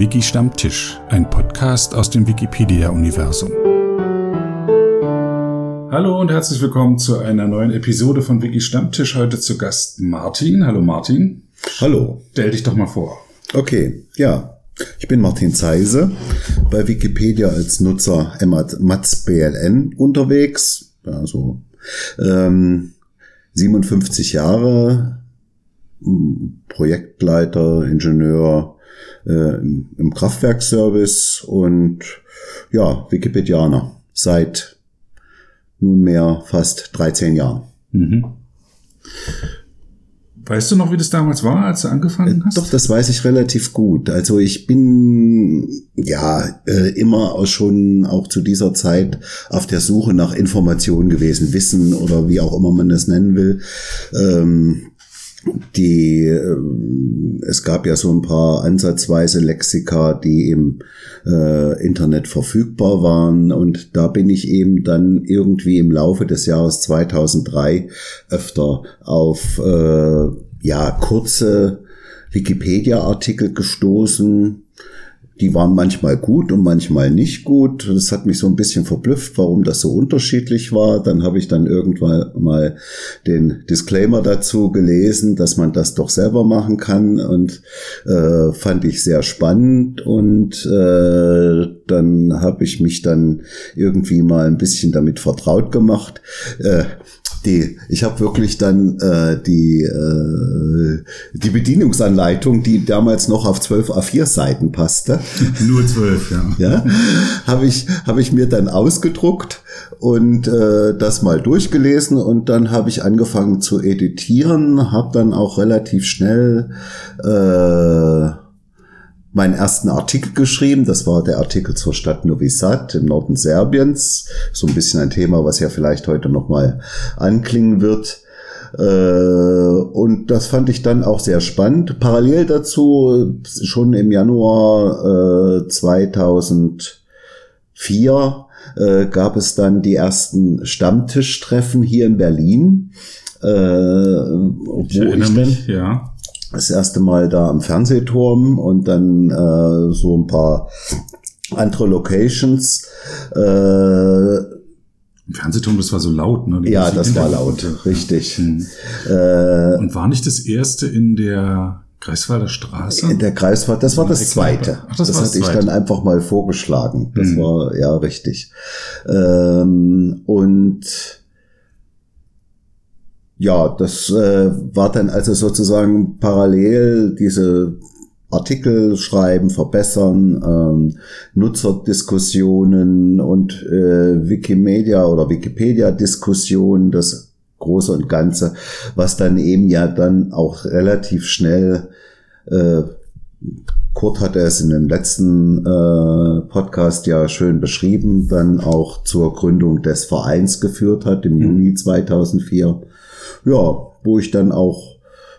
Wiki Stammtisch, ein Podcast aus dem Wikipedia-Universum. Hallo und herzlich willkommen zu einer neuen Episode von Wiki Stammtisch. Heute zu Gast Martin. Hallo Martin. Hallo. Stell dich doch mal vor. Okay, ja. Ich bin Martin Zeise, bei Wikipedia als Nutzer MatzBLN unterwegs. Also ähm, 57 Jahre, Projektleiter, Ingenieur äh, im Kraftwerkservice und ja, Wikipedianer seit nunmehr fast 13 Jahren. Mhm. Weißt du noch, wie das damals war, als du angefangen hast? Doch, das weiß ich relativ gut. Also ich bin ja äh, immer auch schon auch zu dieser Zeit auf der Suche nach Informationen gewesen, Wissen oder wie auch immer man das nennen will. Ähm, die äh, es gab ja so ein paar ansatzweise Lexika, die im äh, Internet verfügbar waren. Und da bin ich eben dann irgendwie im Laufe des Jahres 2003 öfter auf äh, ja kurze Wikipedia-Artikel gestoßen, die waren manchmal gut und manchmal nicht gut. Das hat mich so ein bisschen verblüfft, warum das so unterschiedlich war. Dann habe ich dann irgendwann mal den Disclaimer dazu gelesen, dass man das doch selber machen kann und äh, fand ich sehr spannend und äh, dann habe ich mich dann irgendwie mal ein bisschen damit vertraut gemacht. Äh, die, ich habe wirklich dann äh, die, äh, die Bedienungsanleitung, die damals noch auf 12 A4 Seiten passte. Nur 12, ja. ja habe ich, hab ich mir dann ausgedruckt und äh, das mal durchgelesen und dann habe ich angefangen zu editieren, habe dann auch relativ schnell äh, meinen ersten Artikel geschrieben. Das war der Artikel zur Stadt Novi Sad im Norden Serbiens. So ein bisschen ein Thema, was ja vielleicht heute nochmal anklingen wird. Äh, und das fand ich dann auch sehr spannend. Parallel dazu, schon im Januar 2004, äh, gab es dann die ersten Stammtischtreffen hier in Berlin. Äh, wo ich, ich mich, ja das erste Mal da am Fernsehturm und dann äh, so ein paar andere Locations. Äh, Im Fernsehturm, das war so laut, ne? Die ja, das war laut, richtig. Mhm. Äh, und war nicht das erste in der Greifswalder Straße? In der Greifswald, das war das zweite. Ach, das, das hatte ich dann einfach mal vorgeschlagen. Das mhm. war ja richtig. Ähm, und ja, das äh, war dann also sozusagen parallel diese Artikel schreiben, verbessern, ähm, Nutzerdiskussionen und äh, Wikimedia oder Wikipedia-Diskussionen, das Große und Ganze, was dann eben ja dann auch relativ schnell, äh, Kurt hatte es in dem letzten äh, Podcast ja schön beschrieben, dann auch zur Gründung des Vereins geführt hat im Juni 2004 ja, wo ich dann auch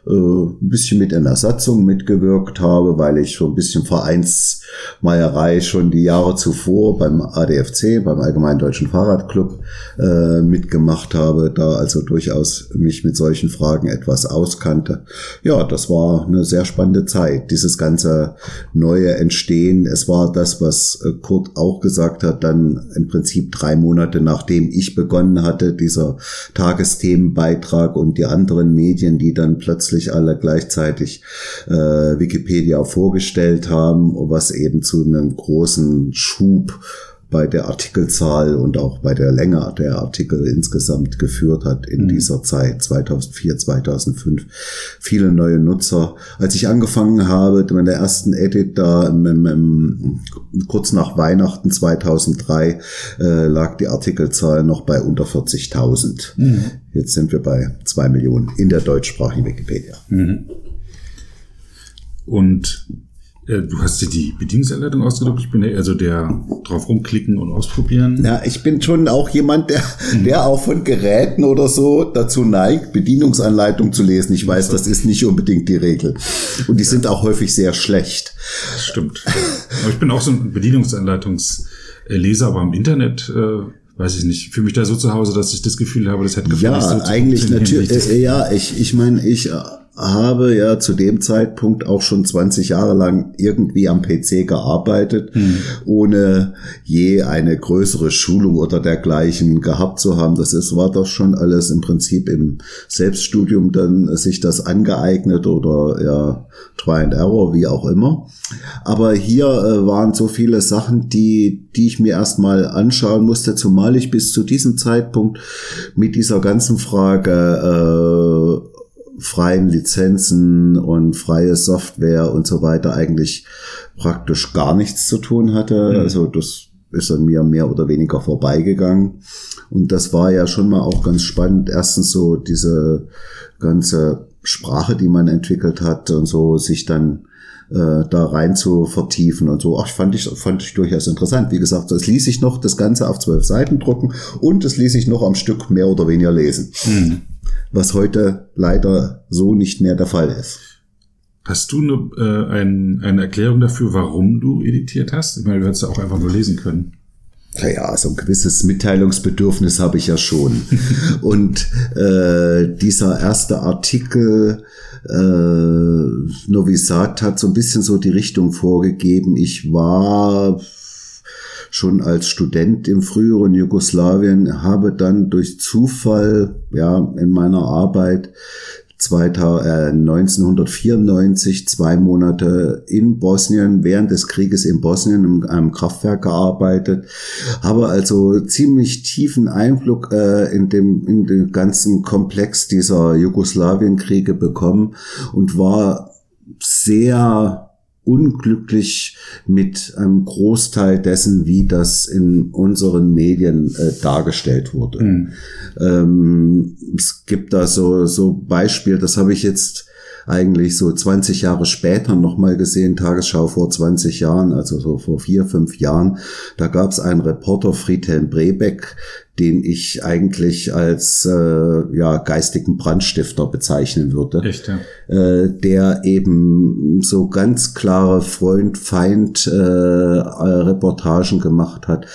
äh, ein bisschen mit in der Satzung mitgewirkt habe, weil ich so ein bisschen Vereinsmeierei schon die Jahre zuvor beim ADFC, beim Allgemeinen Deutschen Fahrradclub, äh, mitgemacht habe, da also durchaus mich mit solchen Fragen etwas auskannte. Ja, das war eine sehr spannende Zeit, dieses ganze neue Entstehen. Es war das, was äh, Kurt auch gesagt hat, dann im Prinzip drei Monate nachdem ich begonnen hatte, dieser Tagesthemenbeitrag und die anderen Medien, die dann plötzlich plötzlich alle gleichzeitig äh, Wikipedia vorgestellt haben, was eben zu einem großen Schub bei der Artikelzahl und auch bei der Länge der Artikel insgesamt geführt hat in mhm. dieser Zeit 2004, 2005. Viele neue Nutzer. Als ich angefangen habe, mit der ersten Edit da im, im, im, kurz nach Weihnachten 2003 äh, lag die Artikelzahl noch bei unter 40.000. Mhm. Jetzt sind wir bei zwei Millionen in der deutschsprachigen Wikipedia. Mhm. Und du hast dir die Bedienungsanleitung ausgedruckt. Ich bin eher so der drauf rumklicken und ausprobieren. Ja, ich bin schon auch jemand, der, mhm. der auch von Geräten oder so dazu neigt, Bedienungsanleitung zu lesen. Ich weiß, das ist nicht unbedingt die Regel. Und die sind auch häufig sehr schlecht. Das stimmt. aber ich bin auch so ein Bedienungsanleitungsleser, aber im Internet äh, weiß ich nicht, fühle mich da so zu Hause, dass ich das Gefühl habe, das hätte gefallen. Ja, so eigentlich natürlich. Äh, ja, ich, ich meine, ich äh, habe ja zu dem Zeitpunkt auch schon 20 Jahre lang irgendwie am PC gearbeitet, mhm. ohne je eine größere Schulung oder dergleichen gehabt zu haben. Das ist, war doch schon alles im Prinzip im Selbststudium dann sich das angeeignet oder ja, Try and Error, wie auch immer. Aber hier äh, waren so viele Sachen, die, die ich mir erstmal anschauen musste, zumal ich bis zu diesem Zeitpunkt mit dieser ganzen Frage äh, freien Lizenzen und freie Software und so weiter eigentlich praktisch gar nichts zu tun hatte. Mhm. Also das ist an mir mehr oder weniger vorbeigegangen. Und das war ja schon mal auch ganz spannend. Erstens so diese ganze Sprache, die man entwickelt hat und so sich dann äh, da rein zu vertiefen und so. Ach, fand ich, fand ich durchaus interessant. Wie gesagt, es ließ sich noch das Ganze auf zwölf Seiten drucken und es ließ sich noch am Stück mehr oder weniger lesen. Mhm was heute leider so nicht mehr der Fall ist. Hast du eine, äh, ein, eine Erklärung dafür, warum du editiert hast? Ich meine, du hättest ja auch einfach nur lesen können. Naja, so ein gewisses Mitteilungsbedürfnis habe ich ja schon. Und äh, dieser erste Artikel, äh, Novisat, hat so ein bisschen so die Richtung vorgegeben. Ich war schon als Student im früheren Jugoslawien, habe dann durch Zufall, ja, in meiner Arbeit 1994 äh, zwei Monate in Bosnien, während des Krieges in Bosnien in einem Kraftwerk gearbeitet, habe also ziemlich tiefen Einblick äh, in, dem, in den ganzen Komplex dieser Jugoslawienkriege bekommen und war sehr unglücklich mit einem Großteil dessen, wie das in unseren Medien äh, dargestellt wurde. Mhm. Ähm, es gibt da so, so Beispiel, das habe ich jetzt eigentlich so 20 Jahre später nochmal gesehen, Tagesschau vor 20 Jahren, also so vor vier, fünf Jahren. Da gab es einen Reporter, Friedhelm Brebeck, den ich eigentlich als äh, ja, geistigen Brandstifter bezeichnen würde. Echt, ja. Äh, der eben so ganz klare Freund-Feind-Reportagen äh, gemacht hat.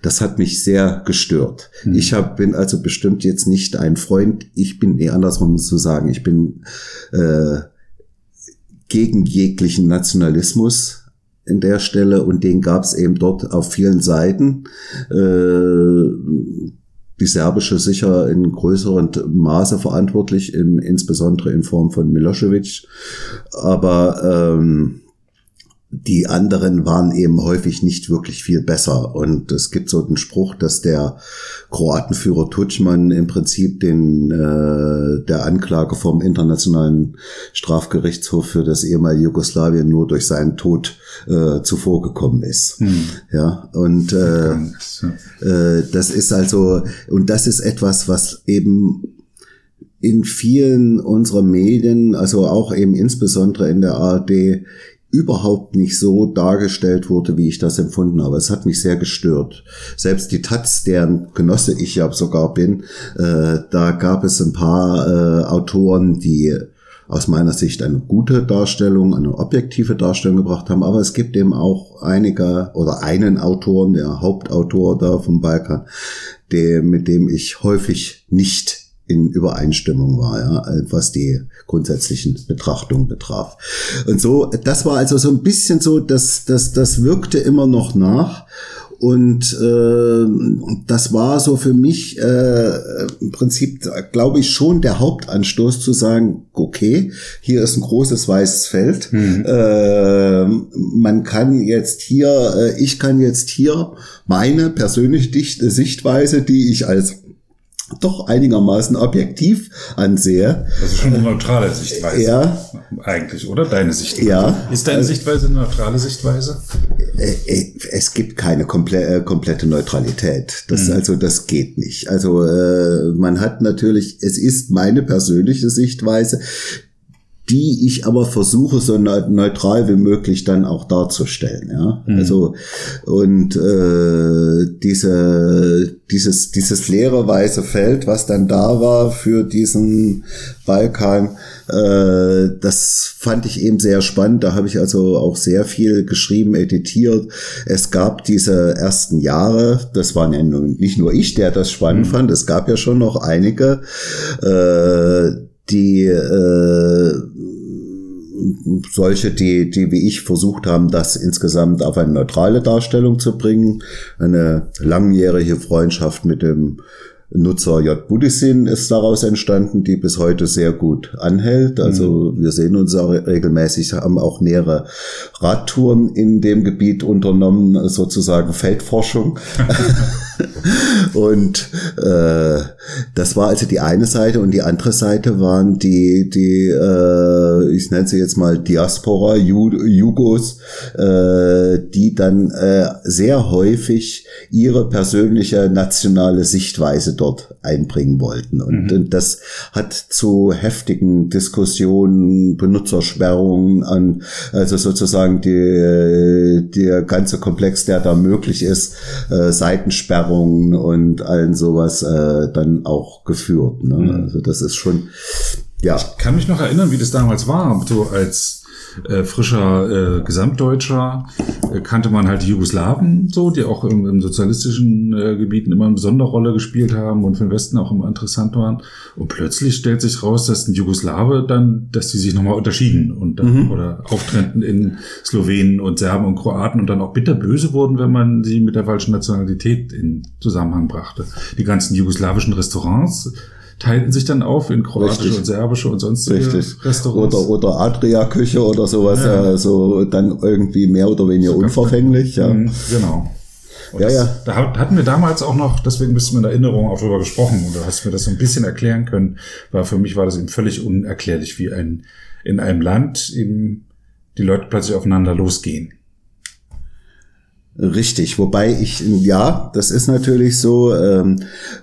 Das hat mich sehr gestört. Hm. Ich hab, bin also bestimmt jetzt nicht ein Freund. Ich bin, nee, andersrum zu sagen, ich bin äh, gegen jeglichen Nationalismus in der Stelle und den gab es eben dort auf vielen Seiten. Äh, die serbische sicher in größerem Maße verantwortlich, in, insbesondere in Form von Milosevic. Aber ähm, die anderen waren eben häufig nicht wirklich viel besser. Und es gibt so den Spruch, dass der Kroatenführer Tutschmann im Prinzip den äh, der Anklage vom Internationalen Strafgerichtshof für das ehemalige Jugoslawien nur durch seinen Tod äh, zuvorgekommen ist. Hm. Ja, und äh, äh, das ist also, und das ist etwas, was eben in vielen unserer Medien, also auch eben insbesondere in der ARD, überhaupt nicht so dargestellt wurde, wie ich das empfunden habe. Es hat mich sehr gestört. Selbst die Taz, deren Genosse ich ja sogar bin, äh, da gab es ein paar äh, Autoren, die aus meiner Sicht eine gute Darstellung, eine objektive Darstellung gebracht haben, aber es gibt eben auch einige oder einen Autoren, der Hauptautor da vom Balkan, der, mit dem ich häufig nicht in Übereinstimmung war, ja, was die grundsätzlichen Betrachtungen betraf. Und so, das war also so ein bisschen so, dass das, das wirkte immer noch nach. Und äh, das war so für mich äh, im Prinzip, glaube ich, schon der Hauptanstoß zu sagen, okay, hier ist ein großes weißes Feld. Mhm. Äh, man kann jetzt hier, äh, ich kann jetzt hier meine persönliche Sichtweise, die ich als doch einigermaßen objektiv ansehe. Das ist schon eine neutrale Sichtweise. Ja. Eigentlich, oder? Deine Sichtweise. Ja. Ist deine Sichtweise eine neutrale Sichtweise? Äh, äh, es gibt keine komple äh, komplette Neutralität. Das, mhm. also, das geht nicht. Also, man hat natürlich, es ist meine persönliche Sichtweise, die ich aber versuche so neutral wie möglich dann auch darzustellen. Ja, mhm. also und äh, diese dieses dieses leere weiße Feld, was dann da war für diesen Balkan, äh, das fand ich eben sehr spannend. Da habe ich also auch sehr viel geschrieben, editiert. Es gab diese ersten Jahre, das waren ja nicht nur ich, der das spannend mhm. fand. Es gab ja schon noch einige, äh, die äh, solche, die, die wie ich versucht haben, das insgesamt auf eine neutrale Darstellung zu bringen. Eine langjährige Freundschaft mit dem Nutzer J. Buddhisin ist daraus entstanden, die bis heute sehr gut anhält. Also mhm. wir sehen uns auch regelmäßig, haben auch mehrere Radtouren in dem Gebiet unternommen, sozusagen Feldforschung. und äh, das war also die eine Seite und die andere Seite waren die, die äh, ich nenne sie jetzt mal Diaspora, Jugos, äh, die dann äh, sehr häufig ihre persönliche nationale Sichtweise dort einbringen wollten. Und, mhm. das hat zu heftigen Diskussionen, Benutzersperrungen an, also sozusagen die, der ganze Komplex, der da möglich ist, äh, Seitensperrungen und allen sowas äh, dann auch geführt. Ne? Mhm. Also das ist schon, ja. Ich kann mich noch erinnern, wie das damals war, so als äh, frischer äh, Gesamtdeutscher äh, kannte man halt die Jugoslawen so, die auch im, im sozialistischen äh, Gebieten immer eine besondere Rolle gespielt haben und für den Westen auch immer interessant waren. Und plötzlich stellt sich raus, dass ein Jugoslawe dann, dass die sich nochmal unterschieden und dann, mhm. oder auftrennten in Slowenen und Serben und Kroaten und dann auch bitterböse wurden, wenn man sie mit der falschen Nationalität in Zusammenhang brachte. Die ganzen jugoslawischen Restaurants teilten sich dann auf in kroatische Richtig. und serbische und sonstige Richtig. Restaurants. Oder, oder Adria-Küche oder sowas, ja. äh, so dann irgendwie mehr oder weniger so unverfänglich. Ja. Mhm, genau. Und ja, das, ja. Da hatten wir damals auch noch, deswegen bist du in Erinnerung auch darüber gesprochen und du hast mir das so ein bisschen erklären können, weil für mich war das eben völlig unerklärlich, wie ein, in einem Land eben die Leute plötzlich aufeinander losgehen. Richtig, wobei ich, ja, das ist natürlich so, ähm,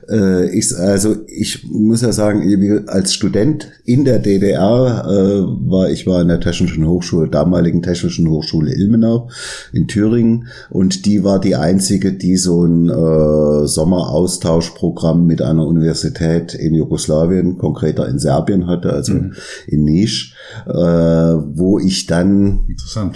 äh, ich, also ich muss ja sagen, als Student in der DDR äh, war, ich war in der Technischen Hochschule, damaligen Technischen Hochschule Ilmenau in Thüringen und die war die einzige, die so ein äh, Sommeraustauschprogramm mit einer Universität in Jugoslawien, konkreter in Serbien hatte, also mhm. in Nisch, äh, wo ich dann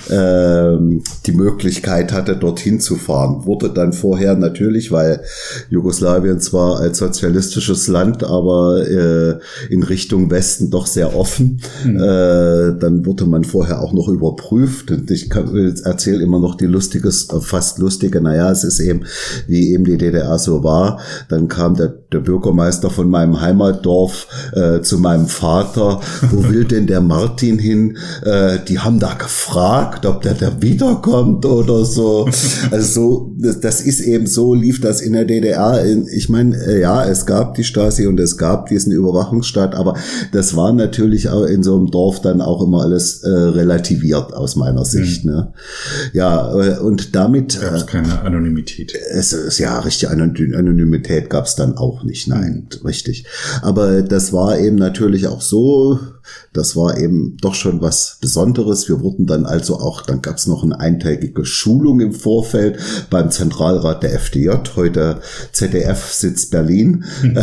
äh, die Möglichkeit hatte, dorthin hinzufahren. Wurde dann vorher natürlich, weil Jugoslawien zwar als sozialistisches Land, aber äh, in Richtung Westen doch sehr offen. Mhm. Äh, dann wurde man vorher auch noch überprüft. Und ich erzähle immer noch die lustiges, fast lustige, naja, es ist eben, wie eben die DDR so war. Dann kam der, der Bürgermeister von meinem Heimatdorf äh, zu meinem Vater, wo will denn der Martin hin? Äh, die haben da gefragt, ob der da wiederkommt oder so. Also so, das, das ist eben so, lief das in der DDR. Ich meine, äh, ja, es gab die Stasi und es gab diesen Überwachungsstaat, aber das war natürlich auch in so einem Dorf dann auch immer alles äh, relativiert aus meiner Sicht. Mhm. Ne? Ja, äh, und damit. Gab es äh, keine Anonymität. Es ist ja richtig, Anonymität gab es dann auch nicht, nein, mhm. richtig. Aber das war eben natürlich auch so, das war eben doch schon was Besonderes. Wir wurden dann also auch, dann gab es noch eine eintägige Schulung im Vorfeld beim Zentralrat der FDJ, heute ZDF sitzt Berlin.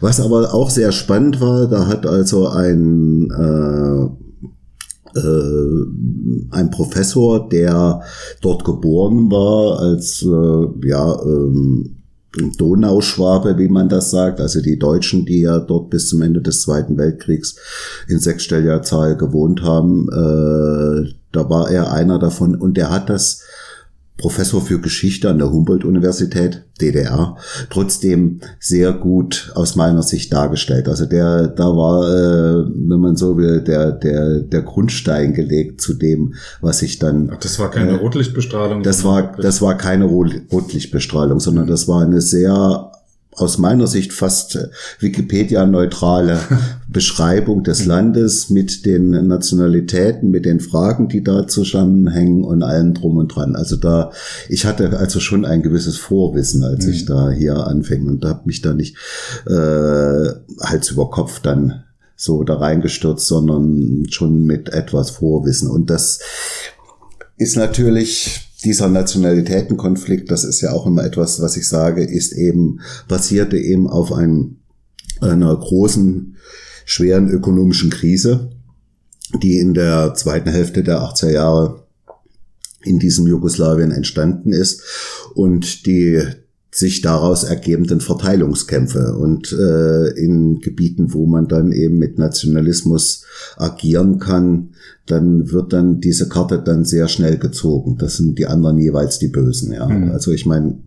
was aber auch sehr spannend war, da hat also ein äh, äh, ein Professor, der dort geboren war, als äh, ja ähm, Donauschwabe, wie man das sagt, also die Deutschen, die ja dort bis zum Ende des Zweiten Weltkriegs in sechsstelliger Zahl gewohnt haben, äh, da war er einer davon. Und der hat das Professor für Geschichte an der Humboldt-Universität, DDR, trotzdem sehr gut aus meiner Sicht dargestellt. Also der, da war, äh, wenn man so will, der, der, der Grundstein gelegt zu dem, was ich dann. Ach, das war keine äh, Rotlichtbestrahlung. Das war, das war keine Rotlichtbestrahlung, sondern das war eine sehr aus meiner Sicht fast äh, Wikipedia-neutrale Beschreibung des mhm. Landes mit den Nationalitäten, mit den Fragen, die da zusammenhängen und allem drum und dran. Also da, ich hatte also schon ein gewisses Vorwissen, als mhm. ich da hier anfing und habe mich da nicht äh, Hals über Kopf dann so da reingestürzt, sondern schon mit etwas Vorwissen. Und das ist natürlich dieser Nationalitätenkonflikt, das ist ja auch immer etwas, was ich sage, ist eben, basierte eben auf einem, einer großen, schweren ökonomischen Krise, die in der zweiten Hälfte der 80er Jahre in diesem Jugoslawien entstanden ist. Und die sich daraus ergebenden Verteilungskämpfe und äh, in Gebieten, wo man dann eben mit Nationalismus agieren kann, dann wird dann diese Karte dann sehr schnell gezogen. Das sind die anderen jeweils die Bösen. Ja. Mhm. Also ich meine,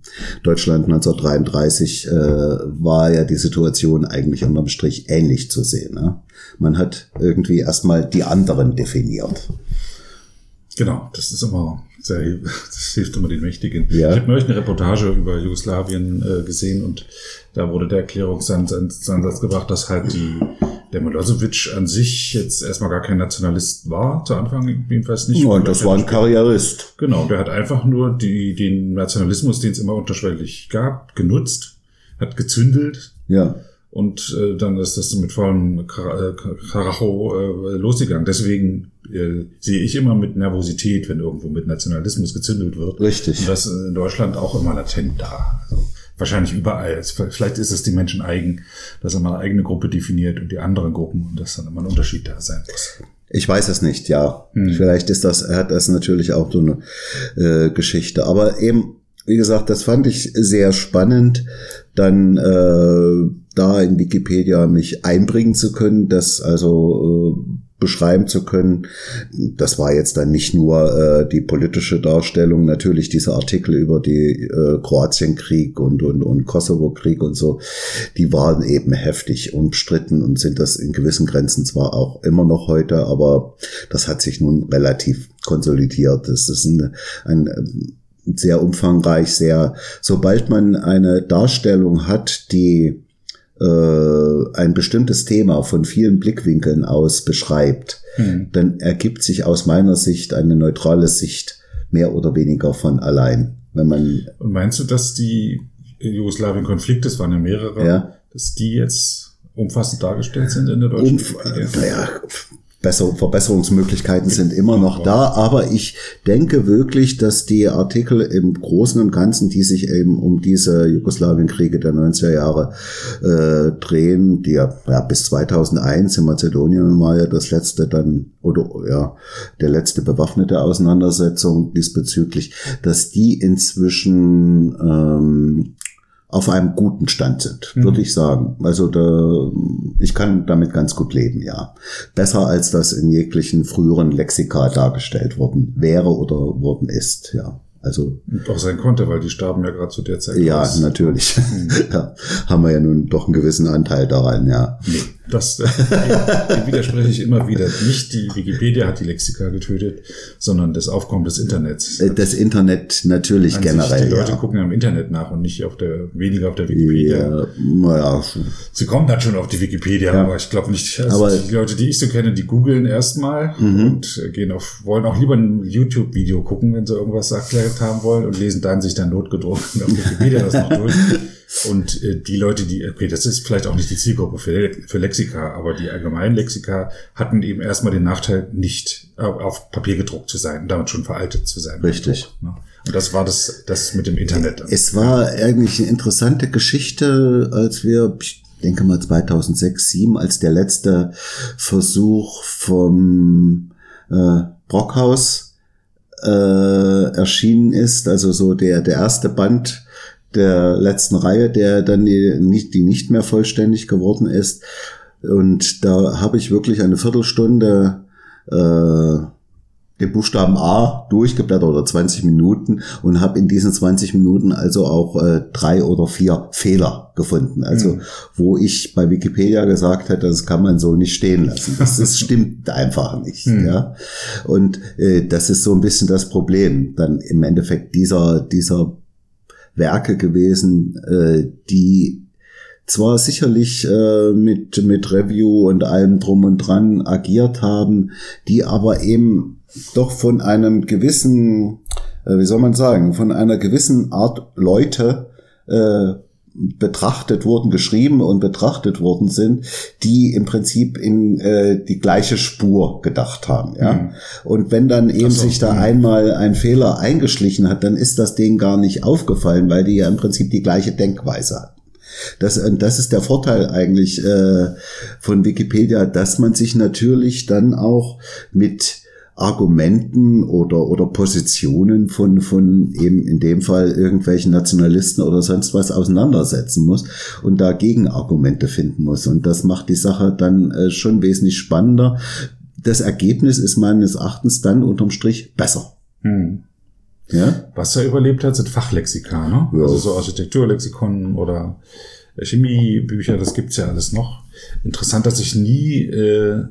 Deutschland 1933 äh, war ja die Situation eigentlich unterm Strich ähnlich zu sehen. Ne? Man hat irgendwie erstmal die anderen definiert. Genau, das ist immer das hilft immer den Mächtigen. Ja. Ich habe neulich eine Reportage über Jugoslawien äh, gesehen und da wurde der Erklärungsansatz gebracht, dass halt die der Milosevic an sich jetzt erstmal gar kein Nationalist war, zu Anfang jedenfalls nicht. Nein, das war ein Karrierist. Genau, der hat einfach nur die, den Nationalismus, den es immer unterschwellig gab, genutzt, hat gezündelt. Ja. Und äh, dann ist das mit vollem Karacho äh, losgegangen. Deswegen äh, sehe ich immer mit Nervosität, wenn irgendwo mit Nationalismus gezündelt wird. Richtig. Und das in Deutschland auch immer latent da. Also, wahrscheinlich überall. Vielleicht ist es die Menschen eigen, dass er mal eine eigene Gruppe definiert und die anderen Gruppen und dass dann immer ein Unterschied da sein muss. Ich weiß es nicht, ja. Hm. Vielleicht ist das, hat das natürlich auch so eine äh, Geschichte. Aber eben, wie gesagt, das fand ich sehr spannend, dann äh, da in Wikipedia mich einbringen zu können, dass also äh, beschreiben zu können. Das war jetzt dann nicht nur äh, die politische Darstellung, natürlich diese Artikel über die äh, Kroatienkrieg und, und, und Kosovo-Krieg und so, die waren eben heftig umstritten und sind das in gewissen Grenzen zwar auch immer noch heute, aber das hat sich nun relativ konsolidiert. Das ist ein, ein sehr umfangreich, sehr, sobald man eine Darstellung hat, die ein bestimmtes Thema von vielen Blickwinkeln aus beschreibt, mhm. dann ergibt sich aus meiner Sicht eine neutrale Sicht mehr oder weniger von allein. Wenn man Und meinst du, dass die Jugoslawien-Konflikte, es waren ja mehrere, ja. dass die jetzt umfassend dargestellt sind in der deutschen Umf Naja, Besser Verbesserungsmöglichkeiten sind immer noch da, aber ich denke wirklich, dass die Artikel im Großen und Ganzen, die sich eben um diese Jugoslawienkriege der 90er Jahre äh, drehen, die ja, ja bis 2001 in Mazedonien war ja das letzte dann oder ja der letzte bewaffnete Auseinandersetzung diesbezüglich, dass die inzwischen ähm, auf einem guten Stand sind, mhm. würde ich sagen. Also da, ich kann damit ganz gut leben, ja. Besser als das in jeglichen früheren Lexika dargestellt worden wäre oder worden ist, ja. Also und auch sein konnte, weil die starben ja gerade zu der Zeit. Ja, aus. natürlich. Mhm. ja, haben wir ja nun doch einen gewissen Anteil daran, ja. Nee, das äh, widerspreche ich immer wieder. Nicht die Wikipedia hat die Lexika getötet, sondern das Aufkommen des Internets. Äh, das Internet natürlich An generell. Sich, die Leute ja. gucken im Internet nach und nicht auf der weniger auf der Wikipedia. Ja, naja. Sie kommen dann schon auf die Wikipedia, ja. aber ich glaube nicht. Also aber die Leute, die ich so kenne, die googeln erstmal mhm. und gehen auf, wollen auch lieber ein YouTube-Video gucken, wenn sie irgendwas erklärt haben wollen und lesen dann sich dann notgedruckt auf Wikipedia das noch durch. Und äh, die Leute, die, okay, das ist vielleicht auch nicht die Zielgruppe für, für Lexika, aber die allgemeinen Lexika hatten eben erstmal den Nachteil, nicht auf Papier gedruckt zu sein und damit schon veraltet zu sein. Richtig. Ne? Und das war das, das mit dem Internet. Es war eigentlich eine interessante Geschichte, als wir, ich denke mal 2006, 2007, als der letzte Versuch vom äh, Brockhaus äh, erschienen ist, also so der, der erste Band der letzten Reihe, der dann die nicht, die nicht mehr vollständig geworden ist. Und da habe ich wirklich eine Viertelstunde äh, den Buchstaben A durchgeblättert oder 20 Minuten und habe in diesen 20 Minuten also auch äh, drei oder vier Fehler gefunden. Also mhm. wo ich bei Wikipedia gesagt hätte, das kann man so nicht stehen lassen. Das, das stimmt einfach nicht. Mhm. Ja? Und äh, das ist so ein bisschen das Problem. Dann im Endeffekt dieser, dieser Werke gewesen, äh, die zwar sicherlich äh, mit, mit Review und allem drum und dran agiert haben, die aber eben doch von einem gewissen, äh, wie soll man sagen, von einer gewissen Art Leute äh, betrachtet wurden, geschrieben und betrachtet worden sind, die im Prinzip in äh, die gleiche Spur gedacht haben. Ja? Mhm. Und wenn dann eben so, sich da mh. einmal ein Fehler eingeschlichen hat, dann ist das denen gar nicht aufgefallen, weil die ja im Prinzip die gleiche Denkweise hatten. Das, und das ist der Vorteil eigentlich äh, von Wikipedia, dass man sich natürlich dann auch mit Argumenten oder, oder Positionen von, von eben in dem Fall irgendwelchen Nationalisten oder sonst was auseinandersetzen muss und dagegen Argumente finden muss. Und das macht die Sache dann äh, schon wesentlich spannender. Das Ergebnis ist meines Erachtens dann unterm Strich besser. Hm. Ja? Was er überlebt hat, sind Fachlexika, ne? Ja. Also so Architekturlexikon oder Chemiebücher, das gibt's ja alles noch. Interessant, dass ich nie äh,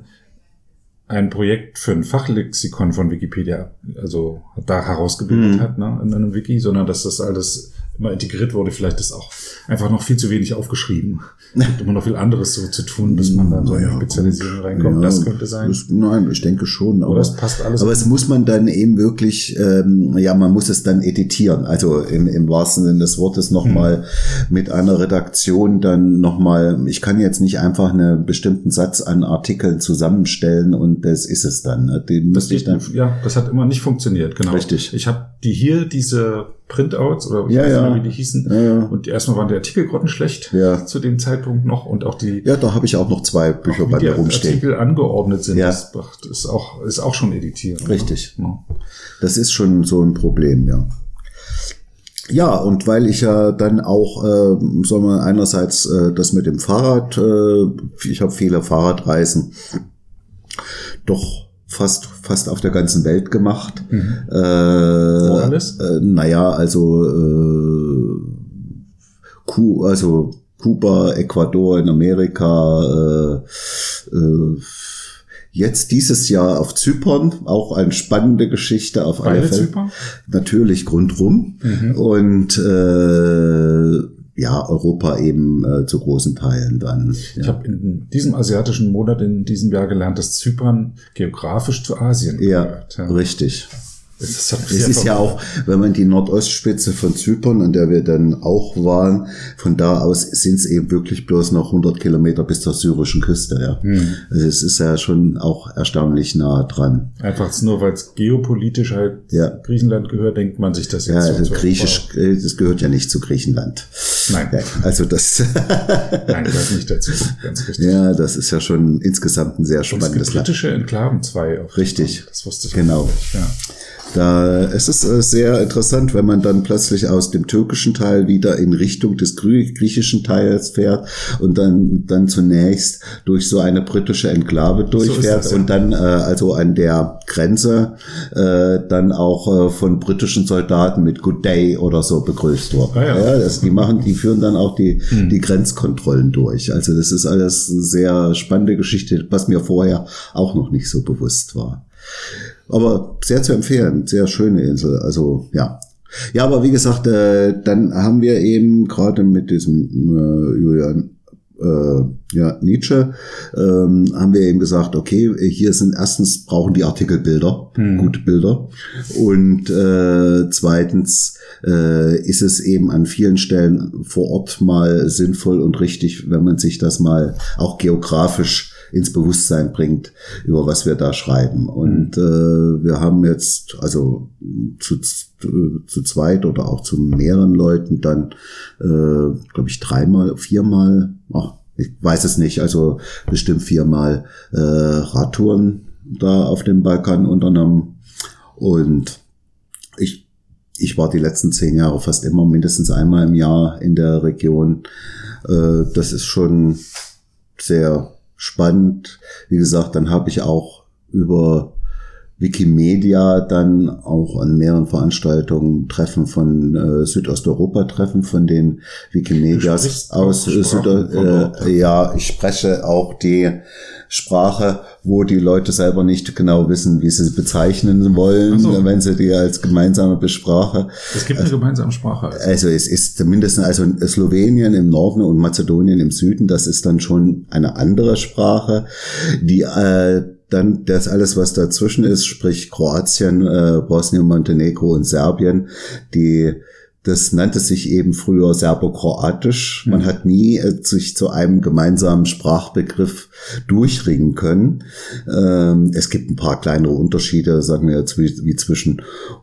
ein Projekt für ein Fachlexikon von Wikipedia, also da herausgebildet Mhm. hat, ne, in einem Wiki, sondern dass das alles immer integriert wurde. Vielleicht ist auch einfach noch viel zu wenig aufgeschrieben. Es gibt immer noch viel anderes so zu tun, bis man dann so in Spezialisierung reinkommt. Ja, das könnte sein. Das, nein, ich denke schon. Aber, Oder es passt alles. aber es muss man dann eben wirklich, ähm, ja, man muss es dann editieren. Also im, im wahrsten Sinne des Wortes nochmal mit einer Redaktion dann nochmal, ich kann jetzt nicht einfach einen bestimmten Satz an Artikeln zusammenstellen und das ist es dann. ne? Den Das ich dann. ja, das hat immer nicht funktioniert, genau. Richtig. Ich habe die hier, diese Printouts oder ich Ja, weiß nicht ja. mehr, wie die hießen. Ja, ja. Und erstmal waren die Artikel grottenschlecht Ja. zu dem Zeitpunkt noch und auch die, Ja, da habe ich auch noch zwei Bücher bei mir rumstehen. Artikel angeordnet sind. Ja. Das ist auch, ist auch schon editiert. ne? Richtig. Ja. Das ist schon so ein Problem, ja. Ja, und weil ich ja dann auch, äh, sagen wir einerseits äh, das mit dem Fahrrad, äh, ich habe viele Fahrradreisen doch fast fast auf der ganzen Welt gemacht. Äh, Wo alles? Äh, naja, also äh, Ku, also Kuba, Ecuador in Amerika, äh, äh, jetzt dieses Jahr auf Zypern, auch eine spannende Geschichte auf alle Beide Fälle. Zypern? Natürlich grundrum und äh, ja, Europa eben äh, zu großen Teilen dann. Ja. Ich habe in diesem asiatischen Monat in diesem Jahr gelernt, dass Zypern geografisch zu Asien ja, gehört. richtig. Es, hat mich Es ist ja auch, wenn man die Nordostspitze von Zypern, an der wir dann auch waren, von da aus sind es eben wirklich bloß noch 100 Kilometer bis zur syrischen Küste. Ja. Hm. Also es ist ja schon auch erstaunlich nah dran. Einfach nur, weil es geopolitisch halt Ja. Griechenland gehört, denkt man sich das jetzt Ja, so also Griechisch, äh, das gehört ja nicht zu Griechenland. Nein, Ja, also das, nein, gehört nicht dazu. Ganz richtig. ja, das ist ja schon insgesamt ein sehr Und es gibt spannendes Land. britische Enklaven, zwei. Auf Richtig. Das wusste ich. Genau. nicht, Ja. Da, es ist äh, sehr interessant, wenn man dann plötzlich aus dem türkischen Teil wieder in Richtung des griechischen Teils fährt und dann, dann zunächst durch so eine britische Enklave durchfährt das, ja. und dann äh, also an der Grenze äh, dann auch äh, von britischen Soldaten mit Good Day oder so begrüßt wird. Ah, ja. Hm. das, die machen, die führen dann auch die, die Grenzkontrollen durch. Also das ist alles eine sehr spannende Geschichte, was mir vorher auch noch nicht so bewusst war. Aber sehr zu empfehlen, sehr schöne Insel. Also ja. Ja, aber wie gesagt, äh, dann haben wir eben gerade mit diesem äh, Julian äh, ja, Nietzsche, ähm, haben wir eben gesagt, okay, hier sind erstens brauchen die Artikel Bilder, gute Bilder. Und äh, zweitens äh, ist es eben an vielen Stellen vor Ort mal sinnvoll und richtig, wenn man sich das mal auch geografisch ins Bewusstsein bringt, über was wir da schreiben. Und äh, wir haben jetzt, also zu, zu zweit oder auch zu mehreren Leuten dann, äh, glaube ich, dreimal, viermal, ach, ich weiß es nicht, also bestimmt viermal äh, Radtouren da auf dem Balkan unternommen. Und ich, ich war die letzten zehn Jahre fast immer mindestens einmal im Jahr in der Region. Äh, das ist schon sehr spannend. Wie gesagt, dann habe ich auch über Wikimedia dann auch an mehreren Veranstaltungen Treffen von äh, Südosteuropa Treffen von den Wikimedias aus auch äh, äh, ja, ich spreche auch die Sprache, wo die Leute selber nicht genau wissen, wie sie bezeichnen wollen, so. wenn sie die als gemeinsame Besprache Es gibt eine gemeinsame Sprache. Also. also es ist zumindest also Slowenien im Norden und Mazedonien im Süden, das ist dann schon eine andere Sprache, die äh, dann das alles, was dazwischen ist, sprich Kroatien, äh, Bosnien, Montenegro und Serbien, die das nannte sich eben früher Serbokroatisch. Man hat nie äh, sich zu einem gemeinsamen Sprachbegriff durchringen können. Ähm, es gibt ein paar kleinere Unterschiede, sagen wir jetzt wie, wie zwischen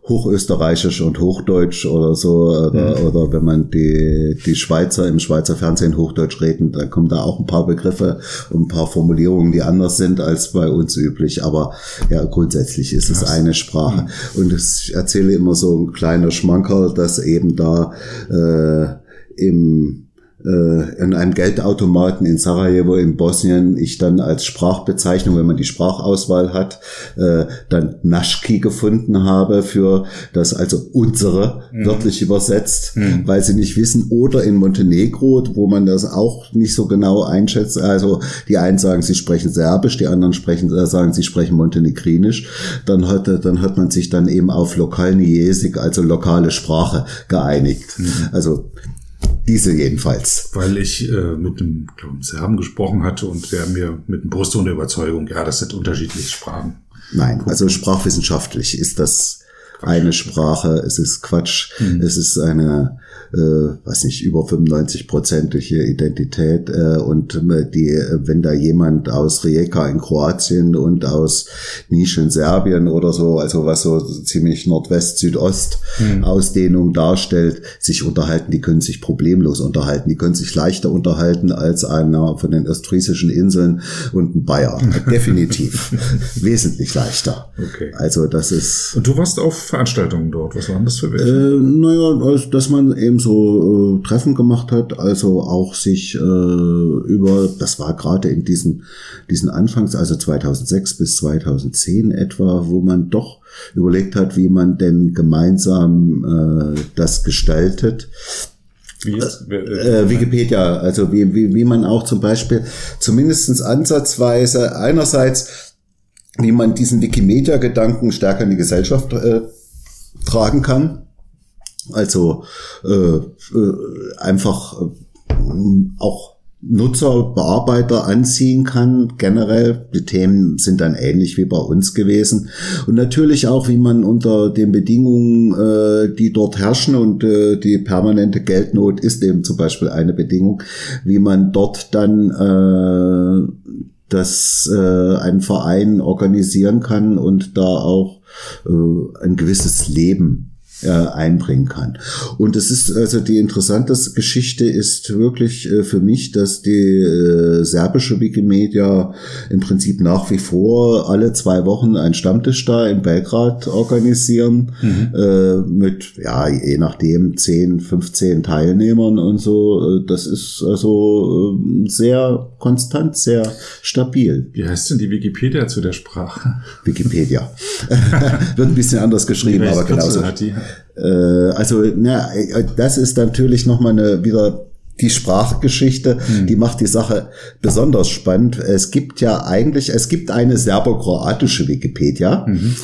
Hochösterreichisch und Hochdeutsch oder so. Oder, mhm. oder wenn man die, die Schweizer im Schweizer Fernsehen Hochdeutsch reden, dann kommen da auch ein paar Begriffe und ein paar Formulierungen, die anders sind als bei uns üblich. Aber ja, grundsätzlich ist es eine Sprache. Mhm. Und ich erzähle immer so ein kleiner Schmankerl, dass eben da äh, im äh, in einem Geldautomaten in Sarajevo in Bosnien ich dann als Sprachbezeichnung, wenn man die Sprachauswahl hat, äh, dann Naschki gefunden habe für das also unsere mhm. wörtlich übersetzt, mhm. weil sie nicht wissen oder in Montenegro, wo man das auch nicht so genau einschätzt. Also die einen sagen, sie sprechen Serbisch, die anderen sprechen äh, sagen, sie sprechen Montenegrinisch. Dann hat dann hat man sich dann eben auf Lokalniesik, also lokale Sprache geeinigt. Mhm. Also diese jedenfalls. Weil ich äh, mit einem, glaube ich, Serben gesprochen hatte und der mir mit einem Brustton der Überzeugung, ja, das sind unterschiedliche Sprachen. Nein, also sprachwissenschaftlich ist das eine Sprache, es ist Quatsch, mhm. es ist eine äh, weiß nicht, über 95-prozentige Identität äh, und äh, die, wenn da jemand aus Rijeka in Kroatien und aus Nisch in Serbien oder so, also was so ziemlich Nordwest-Südost mhm. Darstellt, sich unterhalten, die können sich problemlos unterhalten, die können sich leichter unterhalten als einer von den ostfriesischen Inseln und ein Bayer. Definitiv. Wesentlich leichter. Okay. Also das ist. Und du warst auf Veranstaltungen dort. Was waren das für welche? Äh, naja, also, dass man eben so äh, Treffen gemacht hat, also auch sich äh, über, das war gerade in diesen, diesen Anfangs, also 2006 bis 2010 etwa, wo man doch überlegt hat, wie man denn gemeinsam äh, das gestaltet. Wie jetzt? Äh, Wikipedia, also wie, wie, wie man auch zum Beispiel zumindestens ansatzweise einerseits wie man diesen Wikimedia-Gedanken stärker in die Gesellschaft äh, tragen kann. Also äh, äh, einfach äh, auch Nutzer, Bearbeiter anziehen kann. Generell, die Themen sind dann ähnlich wie bei uns gewesen. Und natürlich auch, wie man unter den Bedingungen, äh, die dort herrschen und äh, die permanente Geldnot ist eben zum Beispiel eine Bedingung, wie man dort dann äh, das äh, ein Verein organisieren kann und da auch äh, ein gewisses Leben äh, einbringen kann. Und es ist also die interessante Geschichte ist wirklich äh, für mich, dass die äh, serbische Wikimedia im Prinzip nach wie vor alle zwei Wochen einen Stammtisch da in Belgrad organisieren mhm. äh, mit ja je nachdem 10, 15 Teilnehmern und so. Das ist also äh, sehr konstant, sehr stabil. Wie heißt denn die Wikipedia zu der Sprache? Wikipedia. Wird ein bisschen anders geschrieben, aber genauso. Hat die? Äh, also, na, äh, das ist natürlich nochmal eine wieder die Sprachgeschichte, mhm. die macht die Sache besonders spannend. Es gibt ja eigentlich, es gibt eine serbokroatische Wikipedia. Mhm.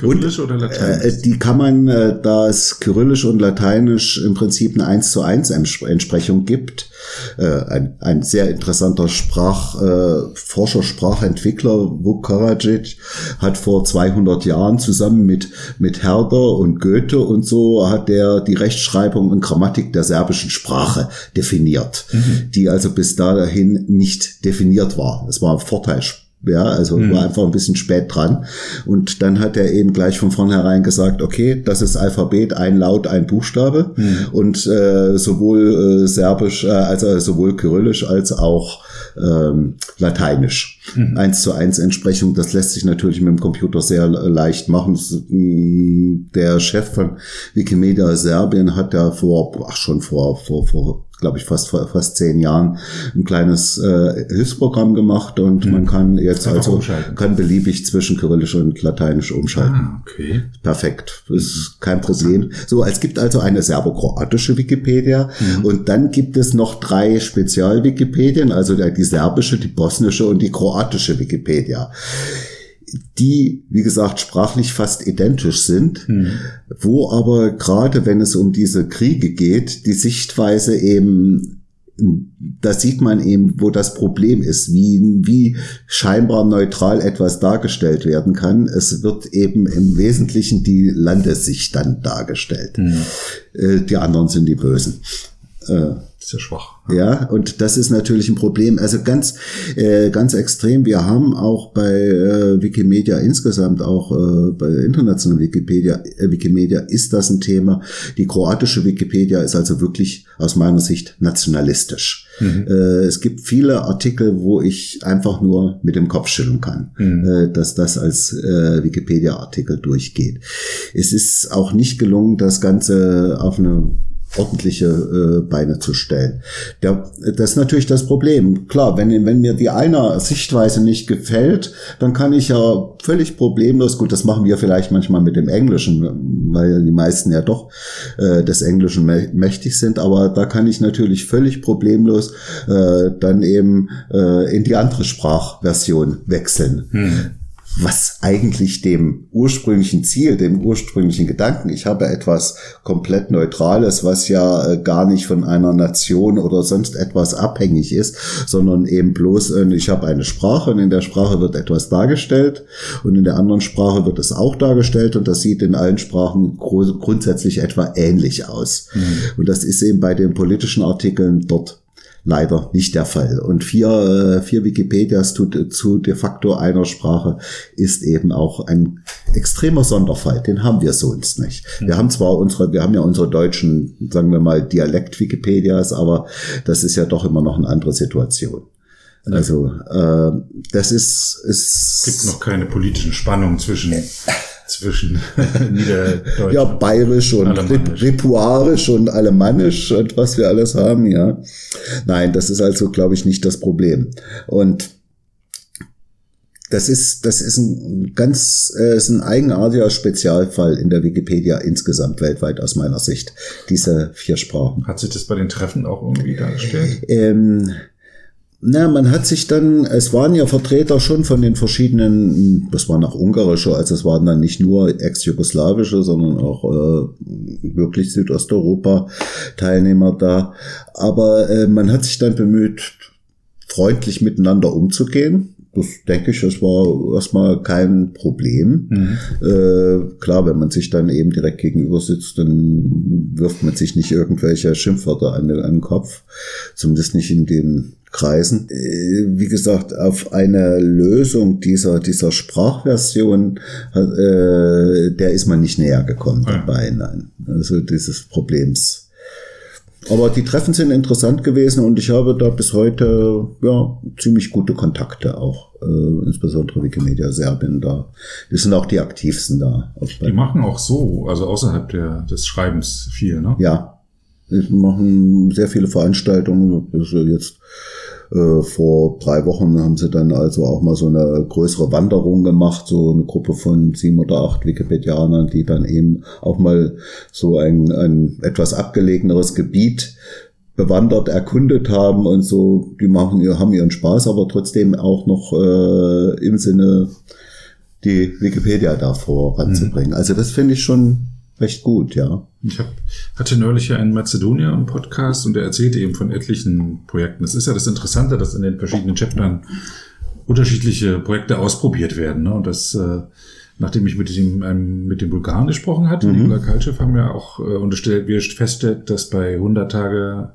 Kyrillisch und, oder Lateinisch? Äh, die kann man, äh, da es Kyrillisch und Lateinisch im Prinzip eine 1 zu 1 Entsprechung gibt, äh, ein, ein sehr interessanter Sprachforscher, äh, Sprachentwickler, Vuk Karadzic, hat vor 200 Jahren zusammen mit, mit Herder und Goethe und so hat der die Rechtschreibung und Grammatik der serbischen Sprache definiert definiert, mhm. die also bis dahin nicht definiert war. Es war ein Vorteil ja, also mhm. war einfach ein bisschen spät dran. Und dann hat er eben gleich von vornherein gesagt, okay, das ist Alphabet, ein Laut, ein Buchstabe. Mhm. Und äh, sowohl äh, Serbisch, äh, also sowohl Kyrillisch als auch ähm, Lateinisch. Mhm. Eins zu eins Entsprechung, das lässt sich natürlich mit dem Computer sehr leicht machen. Mm, der Chef von Wikimedia Serbien hat ja vor, ach schon vor, vor, vor glaube ich, fast fast zehn Jahren ein kleines äh, Hilfsprogramm gemacht und mhm. man kann jetzt also kann beliebig zwischen Kyrillisch und Lateinisch umschalten. Ah, okay. Perfekt, ist kein Problem. So, es gibt also eine serbokroatische Wikipedia mhm. und dann gibt es noch drei Spezial-Wikipedien, also die serbische, die bosnische und die kroatische Wikipedia die, wie gesagt, sprachlich fast identisch sind, hm. wo aber gerade wenn es um diese Kriege geht, die Sichtweise eben da sieht man eben, wo das Problem ist, wie, wie scheinbar neutral etwas dargestellt werden kann. Es wird eben im Wesentlichen die Landessicht dann dargestellt. Mhm. Äh, die anderen sind die Bösen. Sehr schwach. Ja, und das ist natürlich ein Problem. Also ganz, äh, ganz extrem. Wir haben auch bei äh, Wikimedia insgesamt, auch äh, bei internationalen Wikipedia, äh, Wikimedia ist das ein Thema. Die kroatische Wikipedia ist also wirklich aus meiner Sicht nationalistisch. Mhm. Äh, es gibt viele Artikel, wo ich einfach nur mit dem Kopf schütteln kann, mhm. äh, dass das als Wikipedia-Artikel durchgeht. Es ist auch nicht gelungen, das Ganze auf eine ordentliche äh, Beine zu stellen. Der, das ist natürlich das Problem. Klar, wenn, wenn mir die eine Sichtweise nicht gefällt, dann kann ich ja völlig problemlos, gut, das machen wir vielleicht manchmal mit dem Englischen, weil die meisten ja doch äh, des Englischen mächtig sind, aber da kann ich natürlich völlig problemlos äh, dann eben äh, in die andere Sprachversion wechseln. Hm was eigentlich dem ursprünglichen Ziel, dem ursprünglichen Gedanken, ich habe etwas komplett Neutrales, was ja äh, gar nicht von einer Nation oder sonst etwas abhängig ist, sondern eben bloß, äh, ich habe eine Sprache und in der Sprache wird etwas dargestellt und in der anderen Sprache wird es auch dargestellt und das sieht in allen Sprachen grundsätzlich etwa ähnlich aus. Mhm. Und das ist eben bei den politischen Artikeln dort leider nicht der Fall. Und vier, äh, vier Wikipedias zu, zu de facto einer Sprache ist eben auch ein extremer Sonderfall. Den haben wir sonst nicht. Wir haben zwar unsere, wir haben ja unsere deutschen, sagen wir mal, Dialekt-Wikipedias, aber das ist ja doch immer noch eine andere Situation. Also äh, das ist es gibt noch keine politischen Spannungen zwischen zwischen Niederdeutsch. Ja, bayerisch und ripuarisch und alemannisch und was wir alles haben, ja. Nein, das ist also, glaube ich, nicht das Problem. Und das ist, das ist ein ganz, äh, ist ein eigenartiger Spezialfall in der Wikipedia insgesamt weltweit aus meiner Sicht. Diese vier Sprachen. Hat sich das bei den Treffen auch irgendwie dargestellt? Ähm, na, man hat sich dann, es waren ja Vertreter schon von den verschiedenen, das waren auch ungarische, also es waren dann nicht nur ex-jugoslawische, sondern auch äh, wirklich Südosteuropa-Teilnehmer da. Aber äh, man hat sich dann bemüht, freundlich miteinander umzugehen. Das denke ich, das war erstmal kein Problem. Mhm. Äh, klar, wenn man sich dann eben direkt gegenüber sitzt, dann wirft man sich nicht irgendwelche Schimpfwörter an den, an den Kopf. Zumindest nicht in den Kreisen. Äh, wie gesagt, auf eine Lösung dieser, dieser Sprachversion, äh, der ist man nicht näher gekommen ja. dabei, nein. Also dieses Problems. Aber die Treffen sind interessant gewesen und ich habe da bis heute ja ziemlich gute Kontakte auch, äh, insbesondere Wikimedia Serbien da. Die sind auch die aktivsten da. Die machen auch so, also außerhalb der, des Schreibens viel, ne? Ja, machen sehr viele Veranstaltungen. Jetzt äh, vor drei Wochen haben sie dann also auch mal so eine größere Wanderung gemacht, so eine Gruppe von sieben oder acht Wikipedianern, die dann eben auch mal so ein, ein etwas abgelegeneres Gebiet bewandert, erkundet haben und so, die machen haben ihren Spaß, aber trotzdem auch noch äh, im Sinne die Wikipedia da voranzubringen. Mhm. Also das finde ich schon recht gut, ja. Ich hab, hatte neulich ja einen Mazedonier im Podcast und der erzählte eben von etlichen Projekten. Das ist ja das Interessante, dass in den verschiedenen Chaptern unterschiedliche Projekte ausprobiert werden. Ne? Und das, äh, nachdem ich mit dem, einem, mit dem Bulgaren gesprochen hatte, mhm. Nikola Kalchev, haben wir auch äh, unterstellt, wir feststellt, dass bei 100 Tage